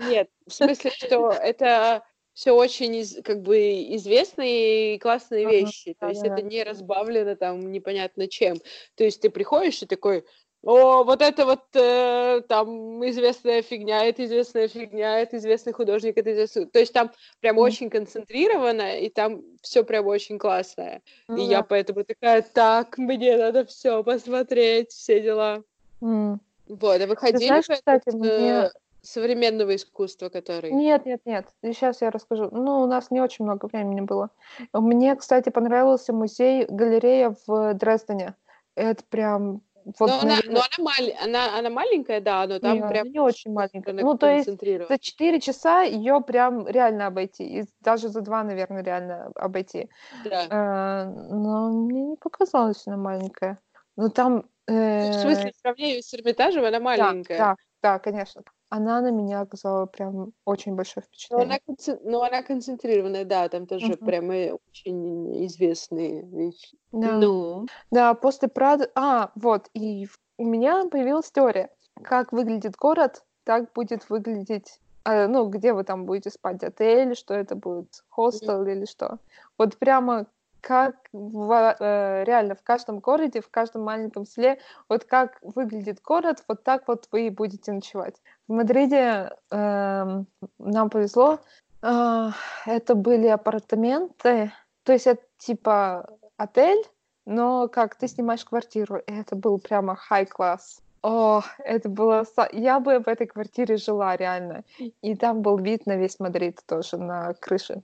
Нет, в смысле, что это все очень из, как бы известные и классные вещи. То есть это не разбавлено там непонятно чем. То есть ты приходишь и такой, о, вот это вот э, там известная фигня, это известная фигня, это известный художник, это известный... То есть там прям mm. очень концентрировано, и там все прям очень классное. Mm. И я поэтому такая, так, мне надо все посмотреть, все дела. Mm. Вот, а выходили знаешь, кстати, мне э, современного искусства, который... Нет, нет, нет. Сейчас я расскажу. Ну, у нас не очень много времени было. Мне, кстати, понравился музей, галерея в Дрездене. Это прям... Вот, но, наверное... она, но она, мал... она, она маленькая, да, но там не, прям... не очень маленькая. Ну, то есть за 4 часа ее прям реально обойти. И даже за 2, наверное, реально обойти. Да. А, но мне не показалось она маленькая. Но там... Э... В смысле, в сравнении с Эрмитажем она маленькая. Да, да, да, конечно она на меня оказала прям очень большое впечатление. Но она, концен... Но она концентрированная, да, там тоже uh-huh. прям очень известные вещи. Да. Ну. Да, после Прада... А, вот, и у меня появилась теория, как выглядит город, так будет выглядеть а, ну, где вы там будете спать, отель, что это будет, хостел mm-hmm. или что. Вот прямо как в, э, реально в каждом городе, в каждом маленьком селе, вот как выглядит город, вот так вот вы и будете ночевать. В Мадриде э, нам повезло, э, это были апартаменты, то есть это типа отель, но как ты снимаешь квартиру, это был прямо high-class. О, это было... Я бы в этой квартире жила реально. И там был вид на весь Мадрид тоже, на крыше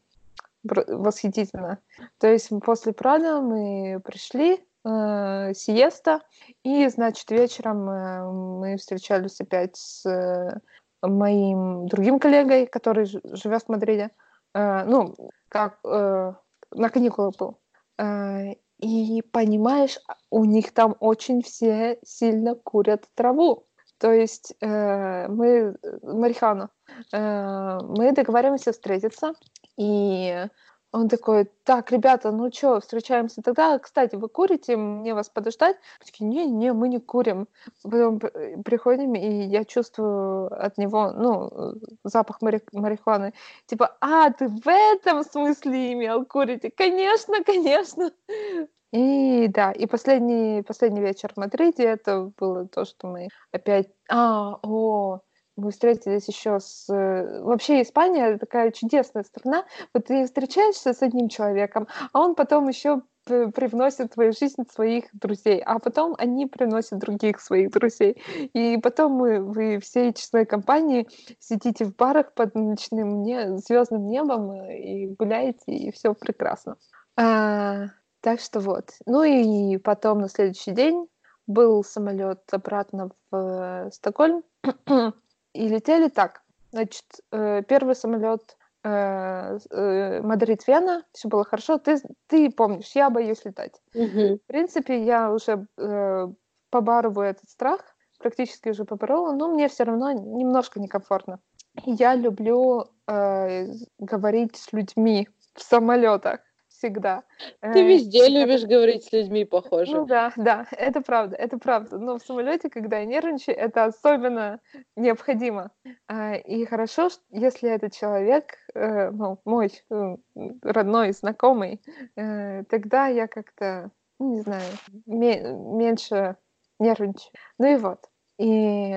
восхитительно. То есть после Прадо мы пришли, э, сиеста, и, значит, вечером э, мы встречались опять с э, моим другим коллегой, который живет в Мадриде. Э, ну, как э, на каникулах был. Э, и понимаешь, у них там очень все сильно курят траву. То есть э, мы, марихуану, э, мы договариваемся встретиться, и он такой, так, ребята, ну что, встречаемся тогда. Кстати, вы курите, мне вас подождать? Мы такие, не-не, мы не курим. Потом приходим, и я чувствую от него, ну, запах мари- марихуаны. Типа, а, ты в этом смысле имел курите? Конечно, конечно. И да, и последний, последний вечер в Мадриде, это было то, что мы опять... А, о, мы встретились еще с... Э, вообще Испания такая чудесная страна. Вот ты встречаешься с одним человеком, а он потом еще привносит в твою жизнь своих друзей, а потом они приносят других своих друзей. И потом мы, вы всей честной компанией сидите в барах под ночным не, звездным небом э, и гуляете, и все прекрасно. А, так что вот. Ну и потом на следующий день был самолет обратно в э, Стокгольм. И летели так. Значит, э, первый самолет э, э, Мадрид-Вена, все было хорошо. Ты, ты помнишь, я боюсь летать. Mm-hmm. В принципе, я уже побарываю этот страх, практически уже поборола, но мне все равно немножко некомфортно. Я люблю э, говорить с людьми в самолетах всегда. Ты э, везде любишь говорить с людьми, похоже. Ну да, да, это правда, это правда. Но в самолете, когда я нервничаю, это особенно необходимо. А, и хорошо, если этот человек, э, ну, мой э, родной, знакомый, тогда я как-то, не знаю, меньше нервничаю. Ну и вот. И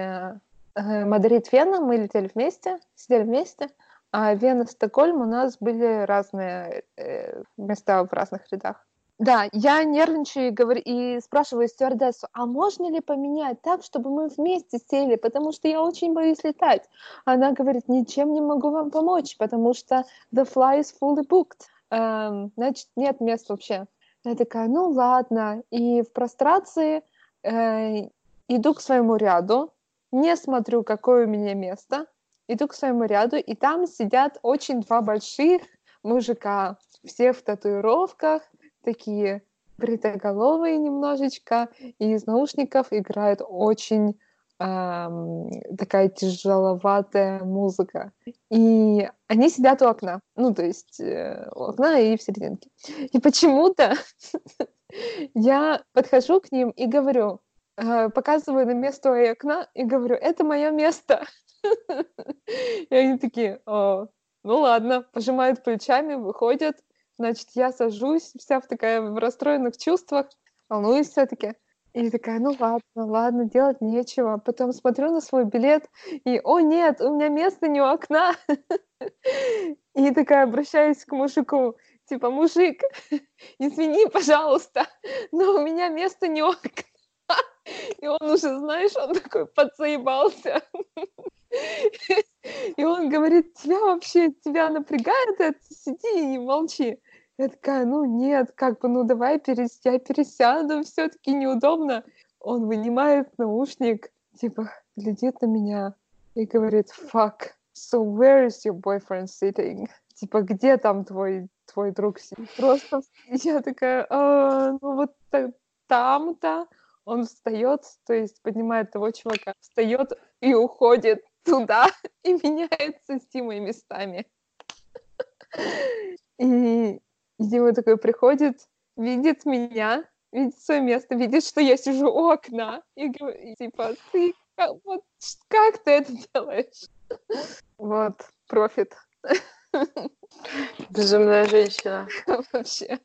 Мадрид-Вена мы летели вместе, сидели вместе. А Вена, Стокгольм у нас были разные э, места в разных рядах. Да, я нервничаю и, говорю, и спрашиваю стюардессу, а можно ли поменять так, чтобы мы вместе сели, потому что я очень боюсь летать. Она говорит, ничем не могу вам помочь, потому что the fly is fully booked. Эм, значит, нет мест вообще. Я такая, ну ладно. И в прострации э, иду к своему ряду, не смотрю, какое у меня место, иду к своему ряду, и там сидят очень два больших мужика, все в татуировках, такие бритоголовые немножечко, и из наушников играет очень эм, такая тяжеловатая музыка. И они сидят у окна, ну, то есть э, у окна и в серединке. И почему-то я подхожу к ним и говорю, э, показываю на место у окна и говорю, это мое место. И они такие, ну ладно, пожимают плечами, выходят, Значит, я сажусь, вся в такая в расстроенных чувствах, волнуюсь все-таки. И такая, ну ладно, ладно, делать нечего. Потом смотрю на свой билет, и, о нет, у меня место не у окна. И такая обращаюсь к мужику, типа, мужик, извини, пожалуйста, но у меня место не у окна. И он уже, знаешь, он такой подзаебался. И он говорит, тебя вообще, тебя напрягает это? Сиди и молчи. Я такая, ну нет, как бы, ну давай перес... я пересяду, все-таки неудобно. Он вынимает наушник, типа, глядит на меня и говорит, fuck, so where is your boyfriend sitting? Типа, где там твой, твой друг сидит? Просто я такая, а, ну вот там-то. Он встает, то есть поднимает того чувака, встает и уходит туда и меняется с Тимой местами. И и Дима такой приходит, видит меня, видит свое место, видит, что я сижу у окна, и говорит, типа, ты вот как ты это делаешь? Вот, профит. Безумная женщина. Вообще.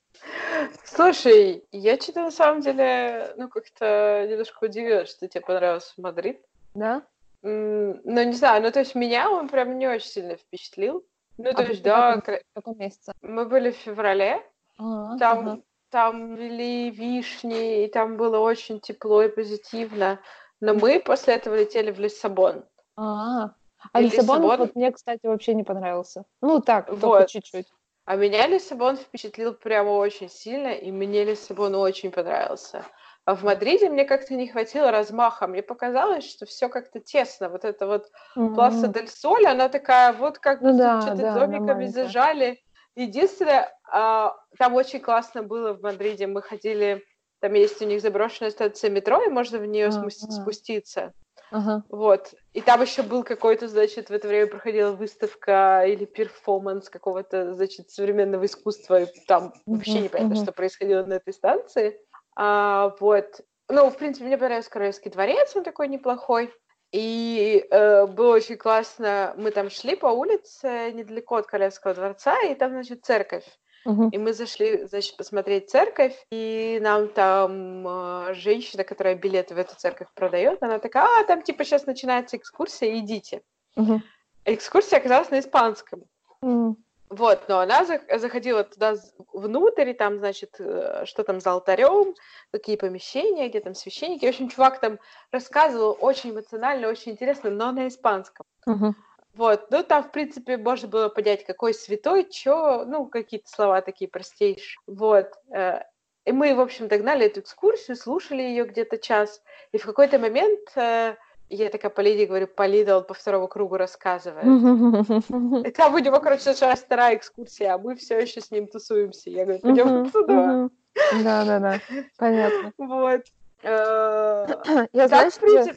Слушай, я что-то на самом деле, ну, как-то немножко удивилась, что тебе понравился Мадрид. Да? Ну, не знаю, ну, то есть меня он прям не очень сильно впечатлил. Ну, а то есть, да, в каком месяце? Мы были в феврале, а, там, ага. там вели вишни, и там было очень тепло и позитивно. Но мы после этого летели в Лиссабон. А, а Лиссабон, Лиссабон вот мне, кстати, вообще не понравился. Ну, так, вот. только чуть-чуть. А меня Лиссабон впечатлил прямо очень сильно, и мне Лиссабон очень понравился. А в Мадриде мне как-то не хватило размаха. Мне показалось, что все как-то тесно. Вот это вот mm-hmm. Пласа дель Соль, она такая, вот как ну, да, что-то да, домиками зажали. Единственное, а, там очень классно было в Мадриде. Мы ходили, там есть у них заброшенная станция метро, и можно в нее uh-huh. спуститься. Uh-huh. Вот. И там еще был какой-то, значит, в это время проходила выставка или перформанс какого-то, значит, современного искусства. И там uh-huh. вообще непонятно, uh-huh. что происходило на этой станции. А, вот. Ну, в принципе, мне понравился Королевский дворец, он такой неплохой. И э, было очень классно. Мы там шли по улице недалеко от Королевского дворца, и там, значит, церковь. Uh-huh. И мы зашли, значит, посмотреть церковь, и нам там э, женщина, которая билеты в эту церковь продает, она такая, а, там типа сейчас начинается экскурсия, идите. Uh-huh. Экскурсия оказалась на испанском. Uh-huh. Вот, но она заходила туда внутрь, и там, значит, э, что там за алтарем, какие помещения, где там священники. В общем, чувак там рассказывал очень эмоционально, очень интересно, но на испанском. Uh-huh. Вот, ну там, в принципе, можно было понять, какой святой, чё, ну, какие-то слова такие простейшие. Вот. Э, и мы, в общем, догнали эту экскурсию, слушали ее где-то час, и в какой-то момент э, я такая по Лиде говорю, по Лиде он по второму кругу рассказывает. Там у него, короче, сейчас вторая экскурсия, а мы все еще с ним тусуемся. Я говорю, пойдем туда. Да, да, да, понятно. Вот. Э, я знаю, что...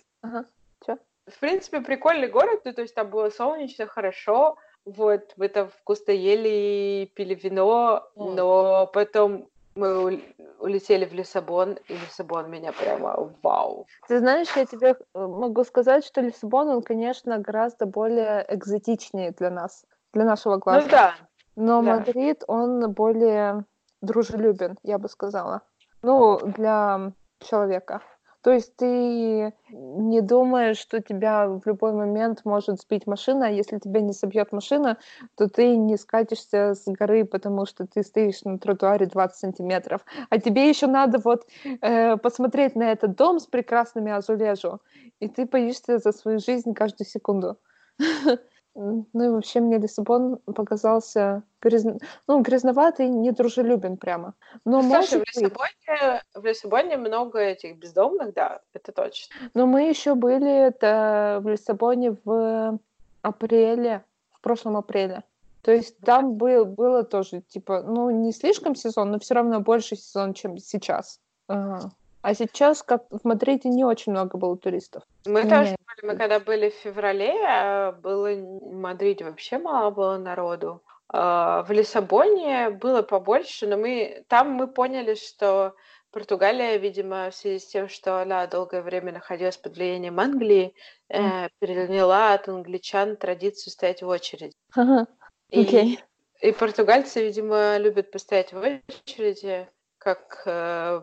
В принципе, прикольный город, ну, то есть там было солнечно, хорошо, вот, мы там вкусно ели, пили вино, но потом мы улетели в Лиссабон, и Лиссабон меня прямо вау. Ты знаешь, я тебе э, могу сказать, что Лиссабон, он, конечно, гораздо более экзотичнее для нас, для нашего глаза. Ну да. Но да. Мадрид, он более дружелюбен, я бы сказала. Ну, для человека. То есть ты не думаешь, что тебя в любой момент может сбить машина, а если тебя не собьет машина, то ты не скатишься с горы, потому что ты стоишь на тротуаре 20 сантиметров. А тебе еще надо вот э, посмотреть на этот дом с прекрасными азулежу, и ты боишься за свою жизнь каждую секунду. Ну и вообще мне Лиссабон показался гряз... ну, грязноватый, недружелюбен прямо. Но Слушай, может в Лиссабоне, в Лиссабоне много этих бездомных, да, это точно. Но мы еще были это в Лиссабоне в апреле, в прошлом апреле. То есть там был, было тоже, типа, ну, не слишком сезон, но все равно больше сезон, чем сейчас. Ага. А сейчас, как в Мадриде, не очень много было туристов. Мы Нет. тоже были, мы когда были в феврале, а, было в Мадриде вообще мало было народу. А, в Лиссабоне было побольше, но мы там мы поняли, что Португалия, видимо, в связи с тем, что она долгое время находилась под влиянием Англии, mm. э, переняла от англичан традицию стоять в очереди. Ага. Okay. И, и португальцы, видимо, любят постоять в очереди как э,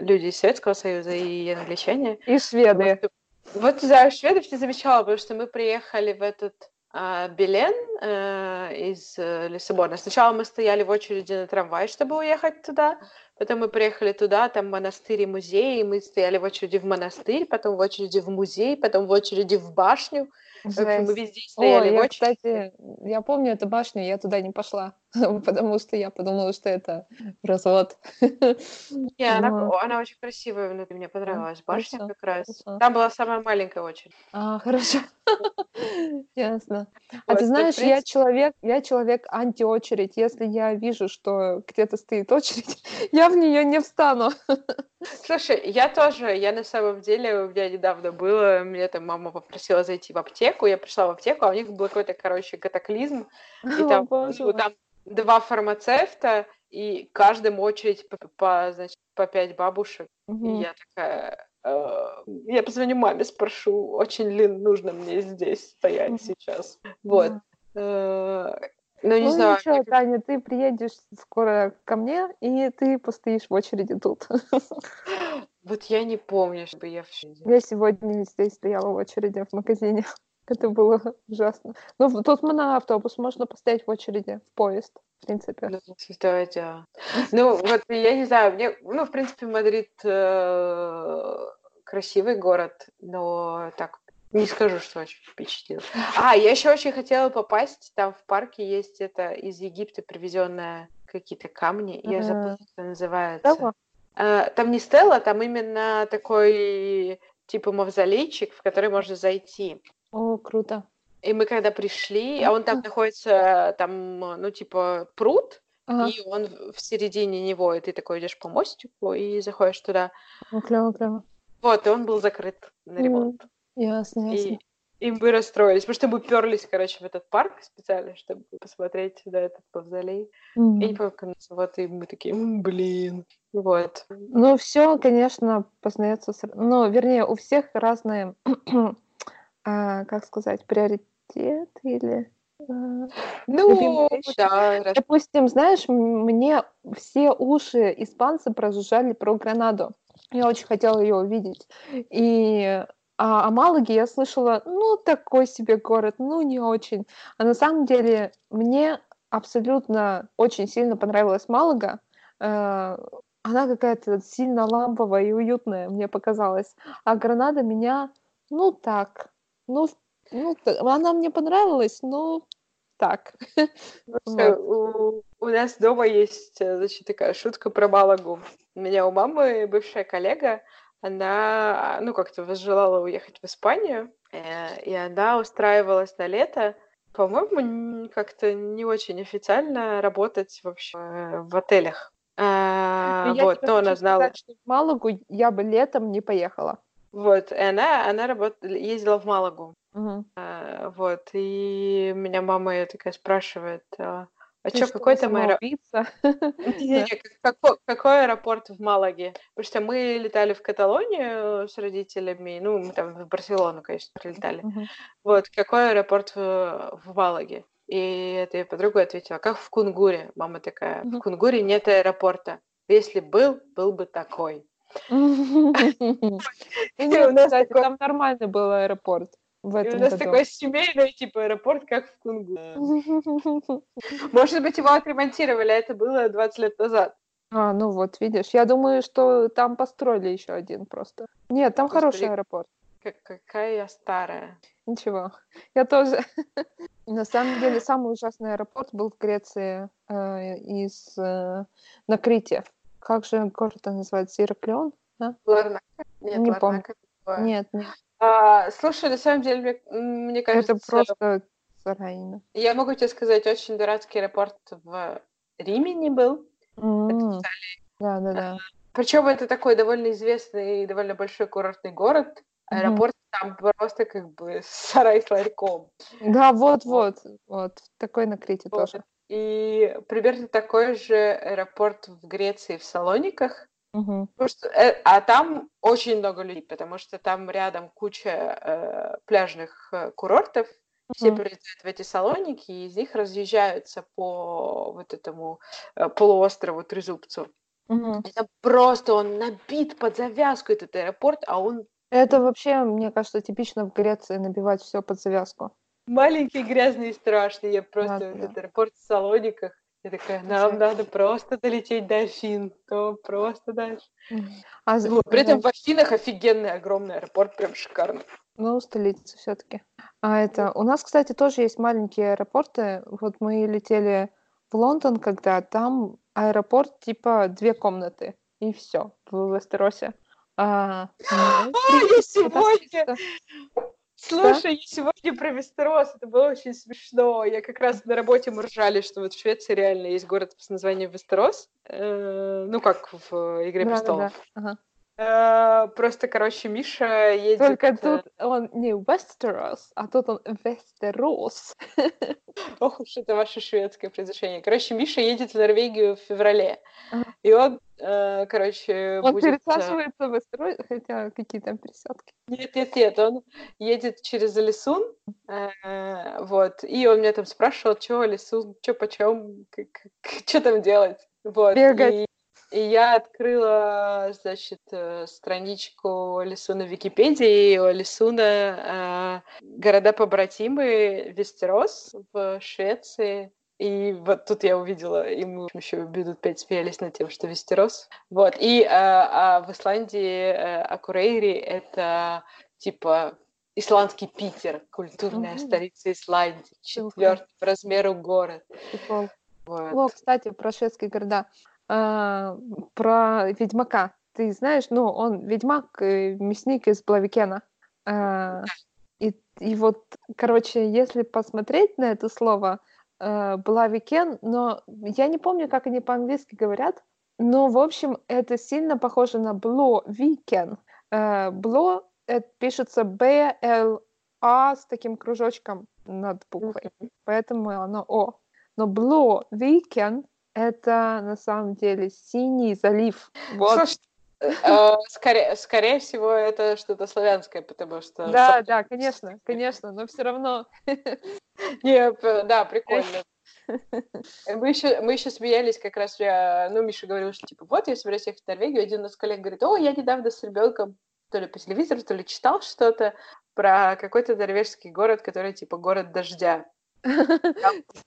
люди из Советского Союза и англичане. И шведы. Вот, за шведов не замечала, потому что мы приехали в этот э, Белен э, из э, Лиссабона. Сначала мы стояли в очереди на трамвай, чтобы уехать туда. Потом мы приехали туда, там монастырь и музей, и мы стояли в очереди в монастырь, потом в очереди в музей, потом в очереди в башню. В общем, мы везде стояли О, в я, кстати, я помню эту башню, я туда не пошла, потому что я подумала, что это развод. Не, она, она очень красивая внутри, мне понравилась башня хорошо, как раз. Хорошо. Там была самая маленькая очередь. А, хорошо. Ясно. А ты знаешь, я человек, я человек антиочередь. Если я вижу, что где-то стоит очередь, я в нее не встану. Слушай, я тоже, я на самом деле, у меня недавно было, мне там мама попросила зайти в аптеку, я пришла в аптеку, а у них был какой-то, короче, катаклизм, и там, ну, там два фармацевта, и каждому очередь по, по, значит, по пять бабушек. Угу. И я такая, э, я позвоню маме, спрошу, очень ли нужно мне здесь стоять угу. сейчас. Вот. Э, ну, не ну, знаю. ничего. Таня, ты приедешь скоро ко мне, и ты постоишь в очереди тут. Вот я не помню, чтобы я в Я сегодня здесь стояла в очереди в магазине. Это было ужасно. Ну, тут мы на автобус можно постоять в очереди, в поезд, в принципе. Ну, да, да. Ну, вот я не знаю, мне, ну, в принципе, Мадрид э, красивый город, но так не скажу, что очень впечатлил. А, я еще очень хотела попасть. Там в парке есть это из Египта привезенные какие-то камни. Я забыла, как это называется. А, там не стела, там именно такой типа мавзолейчик, в который можно зайти. О, круто. И мы когда пришли, а он там находится, там, ну, типа, пруд, ага. и он в середине него, и ты такой идешь по мостику и заходишь туда. О, клево, клево. Вот, и он был закрыт на ремонт. Mm. Ясно, ясно. И, и мы расстроились, потому что мы перлись, короче, в этот парк специально, чтобы посмотреть на этот мавзолей. Mm-hmm. Я не помню, как вот, и мы такие, блин, вот. Ну, все, конечно, познается, ну, вернее, у всех разные а, как сказать, приоритет или... А, ну, да. Допустим, знаешь, мне все уши испанцы прожужжали про Гранаду. Я очень хотела ее увидеть. И а о Малаге я слышала, ну, такой себе город, ну, не очень. А на самом деле мне абсолютно очень сильно понравилась Малага. Э, она какая-то сильно ламповая и уютная, мне показалось. А Гранада меня, ну, так, ну, ну, она мне понравилась, но так. Вот. У, у нас дома есть, э, значит, такая шутка про Малагу. У меня у мамы бывшая коллега, она, ну, как-то возжелала уехать в Испанию, э, и она устраивалась на лето, по-моему, как-то не очень официально работать вообще э, в отелях. А, ну, вот, но она знала. Сказать, что в Малагу я бы летом не поехала. Вот, и она, она работала, ездила в Малагу. Угу. А, вот, и меня мама такая спрашивает, а, а что, какой там аэропорт? Какой, аэропорт в Малаге? Потому что мы летали в Каталонию с родителями, ну, мы там в Барселону, конечно, прилетали. Вот, какой аэропорт в, в Малаге? И эта подруга ответила, как в Кунгуре. Мама такая, в Кунгуре нет аэропорта. Если был, был бы такой. И нет, кстати, там нормальный был аэропорт в И этом у нас году. такой семейный, типа, аэропорт, как в Кунгу. Может быть, его отремонтировали, а это было 20 лет назад. А, ну вот, видишь, я думаю, что там построили еще один просто. Нет, там хороший аэропорт. Как- какая я старая. Ничего, я тоже. На самом деле, самый ужасный аэропорт был в Греции э, из э, на Крите. Как же город называется? Ираклион? Ларнака? Нет, Не Ларнака другое. Нет, нет. А, слушай, на самом деле, мне, мне кажется, Это просто сарайно. я могу тебе сказать, очень дурацкий аэропорт в Риме не был. Да, да, да. Причем это такой довольно известный и довольно большой курортный город. Аэропорт там просто как бы сарай с ларьком. Да, вот, вот, вот. Такой на Крите Вот. тоже. И примерно такой же аэропорт в Греции, в Салониках. Мгм. Потому что, э, а там очень много людей, потому что там рядом куча э, пляжных э, курортов. Все прилетают в эти Салоники, и из них разъезжаются по вот этому э, полуострову Трезубцу. И там просто он набит под завязку, этот аэропорт, а он Это вообще, мне кажется, типично в Греции набивать все под завязку. Маленький, грязный и страшный. Я просто в аэропорт в Салониках. Я такая, нам надо просто долететь до Афин, то просто дальше. А Вот, При этом в Афинах офигенный огромный аэропорт, прям шикарный. Ну, столица все-таки. А это у нас, кстати, тоже есть маленькие аэропорты. Вот мы летели в Лондон, когда там аэропорт типа две комнаты и все в Вестеросе. А, А, я сегодня, слушай, я сегодня про Вестерос, это было очень смешно. Я как раз на работе мы ржали, что вот в Швеции реально есть город с названием Вестерос, Э, ну как в «Игре Да-да-да. престолов». Ага. Э, Просто, короче, Миша едет... Только э, тут он не Вестерос, а тут он Вестерос. Ох уж это ваше шведское произношение. Короче, Миша едет в Норвегию в феврале. И он, э, короче, Он будет... пересаживается в Вестерос, хотя какие там пересадки. Нет, нет, нет, он едет через Алисун, э, вот, и он меня там спрашивал, что Алисун, что почем, что там делать, вот. Бегать. И, и я открыла, значит, э, страничку Алисуна в Википедии, и у Алисуна э, города-побратимы Вестерос в Швеции, и вот тут я увидела, и мы еще минут пять смеялись над тем, что Вестерос. Вот. И э, а в Исландии э, Акурейри — это типа исландский Питер, культурная Мгм. столица Исландии, четвертый по размеру город. Прикол. Вот. О, кстати, про шведские города. А, про Ведьмака. Ты знаешь, ну, он Ведьмак, э, мясник из Блавикена. А, и, и вот, короче, если посмотреть на это слово э, Блавикен, но я не помню, как они по-английски говорят, но, в общем, это сильно похоже на Blå viken. Э, Blå это пишется B-L-A с таким кружочком над буквой, поэтому оно О. Но Blå viken это на самом деле синий залив. Вот. Э, скорее, скорее всего, это что-то славянское, потому что... Да, да, конечно, конечно, но все равно. Не, да, прикольно. Мы еще, мы еще смеялись как раз, я, ну, Миша говорил, что типа, вот, я собираюсь ехать в Норвегию, один из коллег говорит, о, я недавно с ребенком то ли по телевизору, то ли читал что-то про какой-то норвежский город, который типа город дождя.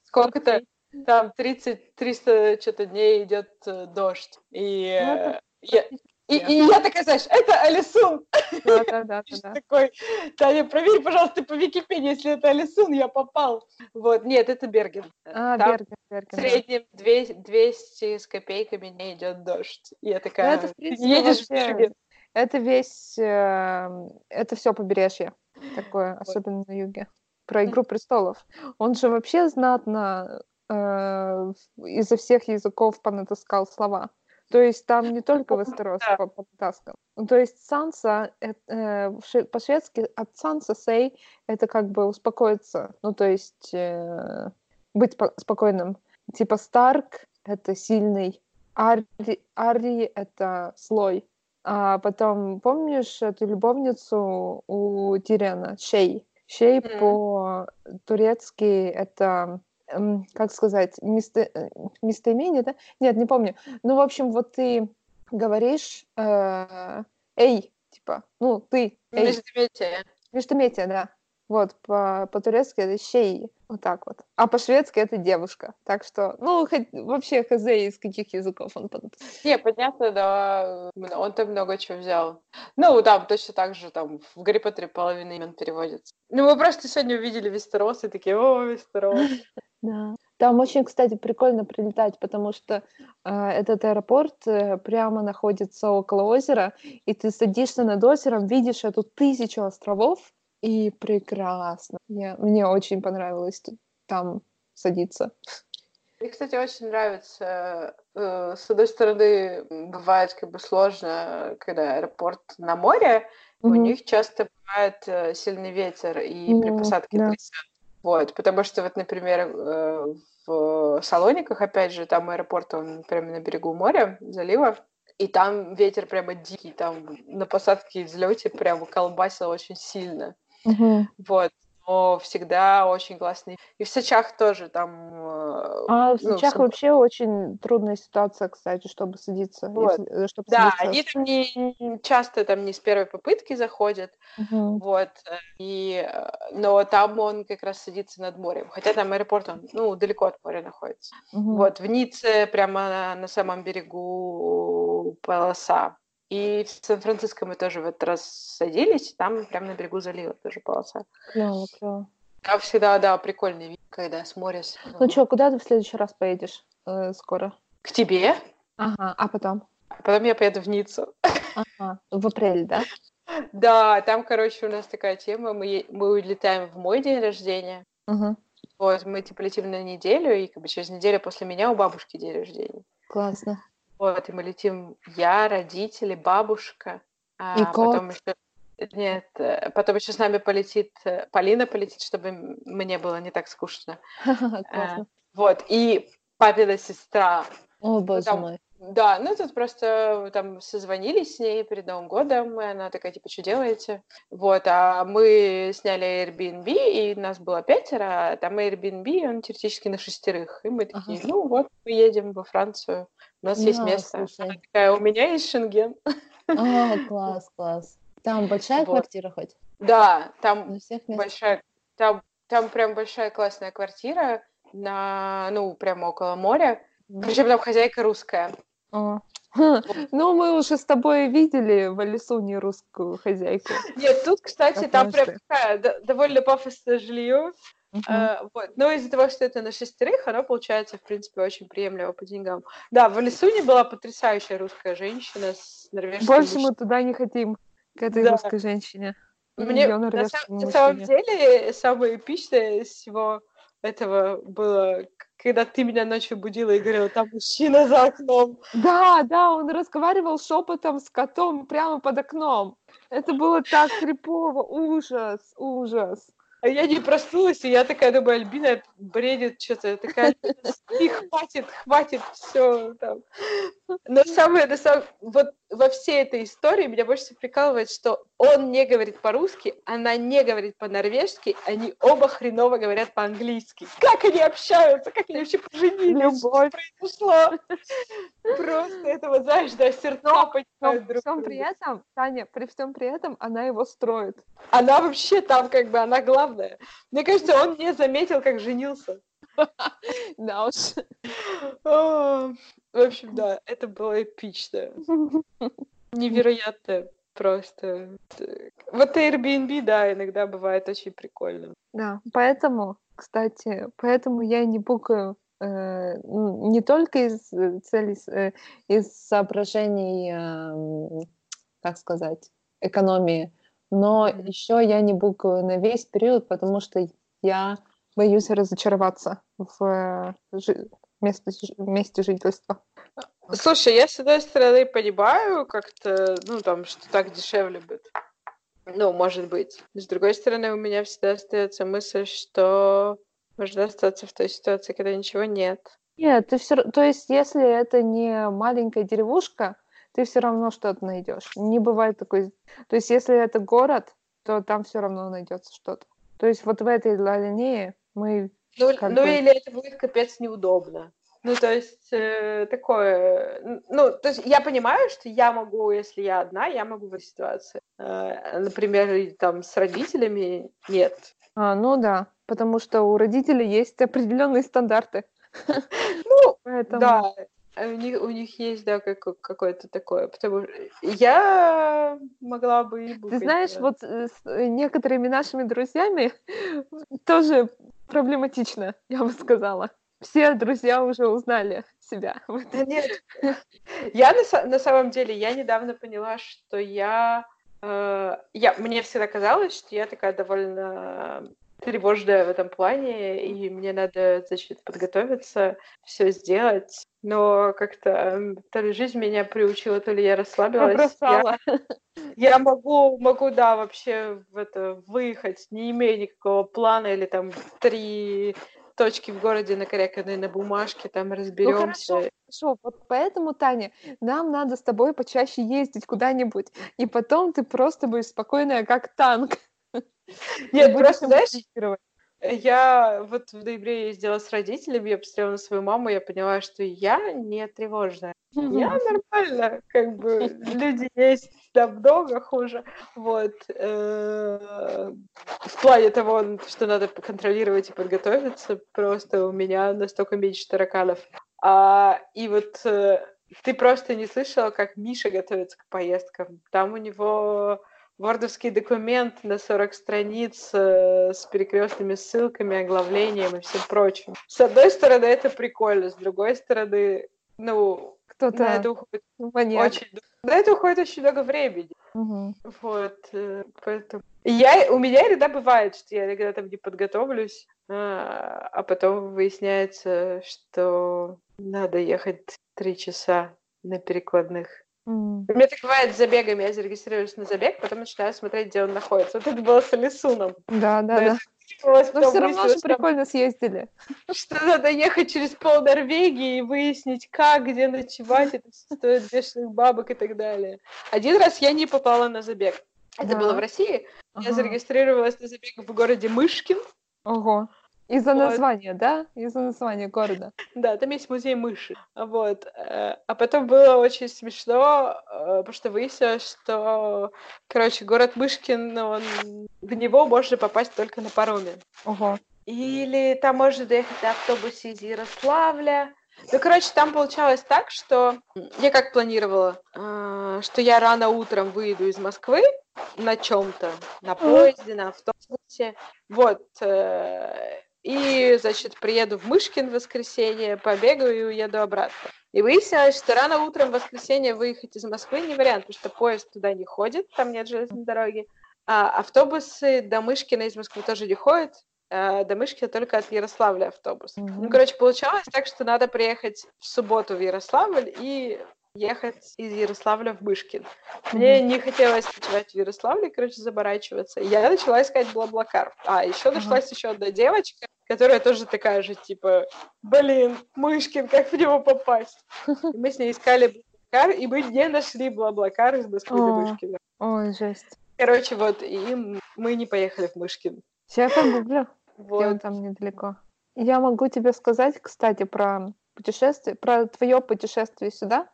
Сколько-то, там 30-300 что-то дней идет э, дождь. И, Ну, это э, я, и, и я такая, знаешь, это Алисун. Да, да, да, такой, Таня, проверь, пожалуйста, по Википедии, если это Алисун, я попал. Вот, нет, это Берген. А, Там Берген, Берген. в среднем 200, 200 с копейками не идет дождь. И я такая, это, в «Ты принципе, едешь в Берген. Это весь, э, это все побережье такое, особенно на юге. Про Игру престолов. Он же вообще знатно э, изо всех языков понатаскал слова. То есть там не только Вестерос да. Ну, То есть Санса, э, э, по-шведски от Санса сей это как бы успокоиться. Ну, то есть э, быть по- спокойным. Типа Старк это сильный, Арри, Арри это слой. А потом, помнишь эту любовницу у Тириана? Шей. Шей Мгм. по-турецки это, эм, как сказать, место, э, местоимение, да? Нет, не помню. Ну, в общем, вот ты говоришь э, «эй», типа, ну, ты, эй. Междометие. Междометие, да. Вот, по- по-турецки это «щей», вот так вот. А по-шведски это «девушка». Так что, ну, хоть, вообще хз из каких языков он под- Не, понятно, да, он там много чего взял. Ну, да, точно так же там в Гарри Поттере половина имен переводится. Ну, мы просто сегодня увидели Вестерос и такие, о, Вестерос. Да. Там очень, кстати, прикольно прилетать, потому что э, этот аэропорт э, прямо находится около озера, и ты садишься над озером, видишь эту тысячу островов, и прекрасно. Мне, мне очень понравилось там садиться. Мне, кстати, очень нравится. э, С одной стороны, бывает как бы сложно, когда аэропорт на море, у Мгм. них часто бывает э, сильный ветер, и при Ну, посадке да. трясет. Вот, потому что вот, например, э, в Салониках, опять же, там аэропорт, он прямо на берегу моря, залива, и там ветер прямо дикий, там на посадке и взлете прямо колбасило очень сильно. Мгм. Вот, но всегда очень классный. И в Сочах тоже там... э, А в ну, Сочах Сам- вообще очень трудная ситуация, кстати, чтобы садиться. Вот. если- э, чтобы Да, садиться. они там не, часто там не с первой попытки заходят, Мгм. вот, э, и, но там он как раз садится над морем, хотя там аэропорт, он, ну, далеко от моря находится. Мгм. Вот, в Ницце прямо на самом берегу полоса. И в Сан-Франциско мы тоже в этот раз садились, там прямо на берегу залива тоже полоса. Клево, клево. Там всегда, да, прикольный вид, когда с моря... с- Ну что, куда ты в следующий раз поедешь э, скоро? К тебе, Ага, а потом? а потом я поеду в Ниццу. Ага, в апреле, да? Да, там, короче, у нас такая тема, мы, мы улетаем в мой день рождения, Угу. вот, мы, типа, летим на неделю, и, как бы, через неделю после меня у бабушки день рождения. Классно. Вот, и мы летим я, родители, бабушка, а И потом кот. еще... Нет, э, потом еще с нами полетит, э, Полина полетит, чтобы мне было не так скучно. Классно. Вот, и папина сестра. О, боже там- мой. Да, ну тут просто там созвонились с ней перед Новым годом, и она такая, типа, что делаете? Вот, а мы сняли Airbnb, и нас было пятеро, а там Airbnb, он теоретически на шестерых. И мы такие, Ага. ну вот, мы едем во Францию, у нас есть Да, место. Она слушай. такая, у меня есть шенген. А, класс, класс. Там большая Вот. квартира хоть? Да, там большая, там, там прям большая классная квартира на, ну, прямо около моря. Причем там хозяйка русская. А. Ну, мы уже с тобой видели в лесу не русскую хозяйку. Нет, тут, кстати, там прям такая довольно пафосное жилье. Мгм. А, вот. Но из-за того, что это на шестерых, оно получается, в принципе, очень приемлемо по деньгам. Да, в Лисуне была потрясающая русская женщина с норвежским Больше мужчиной. мы туда не хотим, к этой Да. русской женщине. Мне на, норвежскому са- на самом деле самое эпичное из всего этого было, когда ты меня ночью будила и говорила, там мужчина за окном. Да, да, он разговаривал шепотом с котом прямо под окном. Это было так крипово, ужас, ужас. А я не проснулась, и я такая думаю, Альбина бредит что-то. Такая, «Альбина, спи, хватит, хватит, все там. Но самое, на самом, вот во всей этой истории меня больше всего прикалывает, что он не говорит по-русски, она не говорит по-норвежски, они оба хреново говорят по-английски. Как они общаются, как они вообще поженились, что Любовь. произошло? Просто этого, знаешь, до сердца понимают при друг всем при этом, Таня, при всем при этом она его строит. Она вообще там как бы, она главная. Мне кажется, он не заметил, как женился. Да уж. В общем, да, это было эпично. Невероятно просто. Вот Airbnb, да, иногда бывает очень прикольно. Да, поэтому, кстати, поэтому я не букаю э, не только из э, целей, э, из соображений, эм, как сказать, экономии, но Мгм. еще я не букаю на весь период, потому что я боюсь разочароваться в жи- месте жительства. Слушай, я с одной стороны понимаю как-то, ну, там, что так дешевле будет. Ну, может быть. С другой стороны, у меня всегда остается мысль, что можно остаться в той ситуации, когда ничего нет. Нет, ты все, то есть, если это не маленькая деревушка, ты все равно что-то найдешь. Не бывает такой. То есть, если это город, то там все равно найдется что-то. То есть, вот в этой линии мы Ну, Как ну бы- или это будет капец неудобно. Ну, то есть э, такое, ну, то есть я понимаю, что я могу, если я одна, я могу в этой ситуации. Э, например, там с родителями нет. А, ну да, потому что у родителей есть определенные стандарты. Ну, Поэтому... да, у них, у них есть, да, как, какое-то такое, потому что я могла бы и Ты знаешь, вот с некоторыми нашими друзьями тоже проблематично, я бы сказала все друзья уже узнали себя. Да нет. Я на, на самом деле, я недавно поняла, что я, э, я... Мне всегда казалось, что я такая довольно тревожная в этом плане, и мне надо, значит, подготовиться, все сделать. Но как-то то ли жизнь меня приучила, то ли я расслабилась. Я, я могу, могу, да, вообще в это выехать, не имея никакого плана или там три точки в городе накоряканные на бумажке, там разберемся. Ну, хорошо, хорошо, вот поэтому, Таня, нам надо с тобой почаще ездить куда-нибудь, и потом ты просто будешь спокойная, как танк. Нет, просто, знаешь, я вот в ноябре ездила с родителями, я посмотрела на свою маму, я поняла, что я не тревожная. Я нормально, как бы люди есть намного хуже. Вот. Э, в плане того, что надо контролировать и подготовиться, просто у меня настолько меньше тараканов. А, и вот э, ты просто не слышала, как Миша готовится к поездкам. Там у него вордовский документ на 40 страниц э, с перекрестными ссылками, оглавлением и всем прочим. С одной стороны, это прикольно, с другой стороны, ну, кто-то на это уходит маньяк. очень на это уходит очень много времени. Угу. Вот, э, поэтому... Я, у меня иногда бывает, что я иногда там не подготовлюсь, а, а потом выясняется, что надо ехать три часа на перекладных. Mm. У меня так бывает с забегами. Я зарегистрируюсь на забег, потом начинаю смотреть, где он находится. Вот это было с Алисуном. Да, да, да. Но все равно же прикольно съездили. Что надо ехать через пол Норвегии и выяснить, как, где ночевать, это стоит бешеных бабок и так далее. Один раз я не попала на забег. Это было в России. Я зарегистрировалась на забег в городе Мышкин. Ого. Из-за вот. названия, да? Из-за названия города. Да, там есть музей мыши. Вот. Э, а потом было очень смешно, э, потому что выяснилось, что, короче, город Мышкин, он... в него можно попасть только на пароме. Ого. Или там можно доехать на автобусе из Ярославля. Ну, короче, там получалось так, что я как планировала, э, что я рано утром выйду из Москвы на чем-то, на поезде, на автобусе. Вот. И, значит, приеду в Мышкин в воскресенье, побегаю и уеду обратно. И выяснилось, что рано утром в воскресенье выехать из Москвы не вариант, потому что поезд туда не ходит, там нет железной дороги. А автобусы до Мышкина из Москвы тоже не ходят, а до Мышкина только от Ярославля автобус. Mm-hmm. Ну, короче, получалось так, что надо приехать в субботу в Ярославль и ехать из Ярославля в Мышкин. Mm-hmm. Мне не хотелось ночевать в Ярославле, короче, заборачиваться. Я начала искать Блаблакар. А, еще нашлась uh-huh. еще одна девочка, которая тоже такая же, типа, блин, Мышкин, как в него попасть? И мы с ней искали Блаблакар, и мы не нашли Блаблакар из Москвы до Мышкина. Ой, жесть. Короче, вот, и мы не поехали в Мышкин. Сейчас погуглю, вот. где там недалеко. Я могу тебе сказать, кстати, про путешествие, про твое путешествие сюда.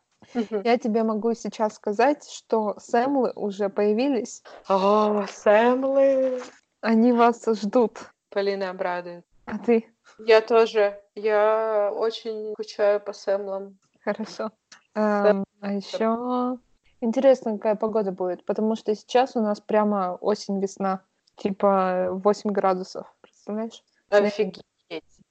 Я тебе могу сейчас сказать, что Сэмлы уже появились. О, Сэмлы! Они вас ждут. Полина обрадует. А ты? Я тоже. Я очень скучаю по Сэмлам. Хорошо. Эм, а еще интересно, какая погода будет, потому что сейчас у нас прямо осень-весна, типа 8 градусов, представляешь? Офигеть.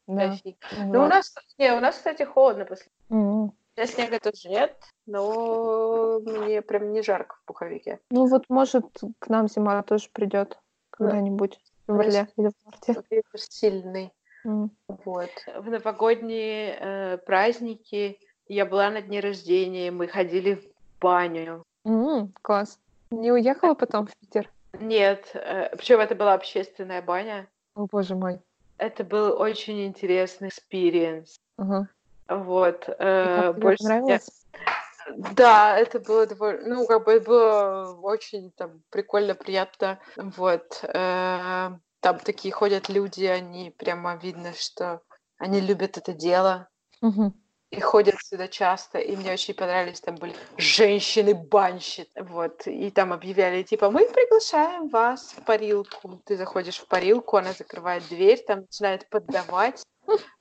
Да. Офигеть. Ну, у нас, не, у нас, кстати, холодно после. Mm-hmm. Сейчас снега тоже нет, но мне прям не жарко в пуховике. Ну вот, может, к нам зима тоже придет когда-нибудь в феврале или в марте. Ветер сильный. Mm. Вот. В новогодние э, праздники я была на дне рождения, мы ходили в баню. Mm, класс. Не уехала потом в Питер? Нет, э, причем это была общественная баня. О, боже мой. Это был очень интересный experience. Uh-huh. Вот. Э, больше понравилось? Да, это было довольно, ну, как бы было очень там прикольно, приятно. Вот. Э, там такие ходят люди, они прямо видно, что они любят это дело. Угу. и ходят сюда часто, и мне очень понравились, там были женщины-банщи, вот, и там объявляли, типа, мы приглашаем вас в парилку. Ты заходишь в парилку, она закрывает дверь, там начинает поддавать,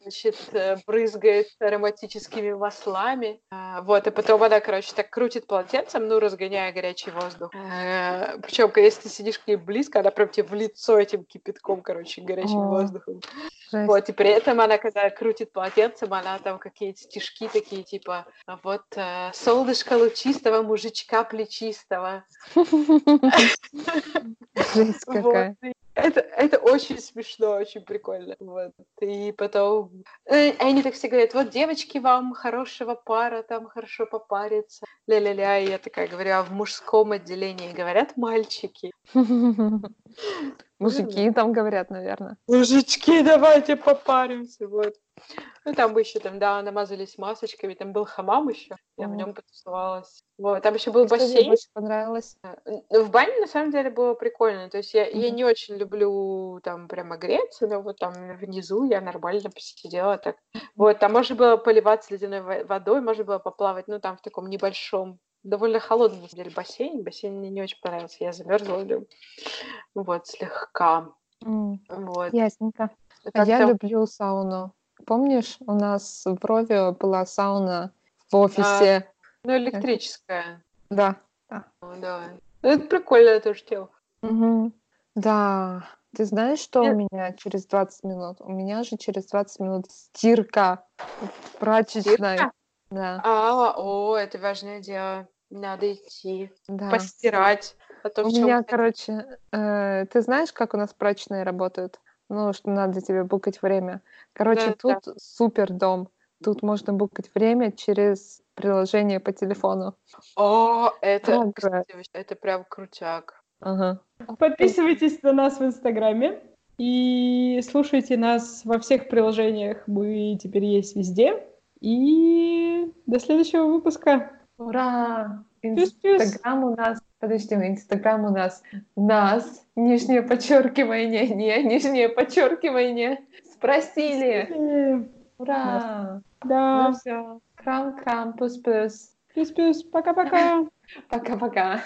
значит, э, брызгает ароматическими маслами. А, вот, и потом она, короче, так крутит полотенцем, ну, разгоняя горячий воздух. Э, Причем, если ты сидишь к ней близко, она прям тебе в лицо этим кипятком, короче, горячим О, воздухом. жесть. Вот, и при этом она, когда крутит полотенцем, она там какие-то стишки такие, типа, вот, э, солнышко лучистого, мужичка плечистого. Жесть какая. Это, это очень смешно, очень прикольно. Вот. И потом... э, Они так все говорят, вот, девочки, вам хорошего пара, там хорошо попариться. Ля-ля-ля. И я такая говорю, а в мужском отделении говорят мальчики. Мужики там говорят, наверное. Мужички, давайте попаримся. Вот. Ну, там бы еще там, да, намазались масочками, там был хамам еще, я в нем потусовалась. Вот, там еще был Что бассейн. больше понравилось? Н- В бане на самом деле было прикольно. То есть я, я не очень люблю там прямо греться, но вот там внизу я нормально посидела так. Вот, там можно было поливаться ледяной во- водой, можно было поплавать, ну там в таком небольшом, довольно холодном на самом деле бассейне. Бассейн мне не очень понравился, я замерзла в нем. Вот, слегка. М, Вот. Ясненько. А Как я люблю сауну. Помнишь, у нас в Брове была сауна в офисе? Ну, электрическая. Да. да. Ну, давай. Ну, это прикольная тоже тема. Мгм. Да. Ты знаешь, что у Я- меня через 20 минут? У меня же через 20 минут стирка. Стирка? Да, А, о, это важное дело. Надо идти, да. постирать. А то У меня, короче, э, ты знаешь, как у нас прачечные работают? Ну, что надо тебе букать время. Короче, Да, тут супер дом. Тут можно букать время через приложение по телефону. О, это, кстати, это прям крутяк. Ага. Подписывайтесь на нас в Инстаграме и слушайте нас во всех приложениях. Мы теперь есть везде. И до следующего выпуска. Ура! Инстаграм у нас, подожди, Инстаграм у нас нас, нижнее подчеркивание, не, нижнее подчеркивание, спросили. Э, Ура! Да. Ну все, крам-крам, пус-пус. Плюс-плюс. Пока-пока. Пока-пока.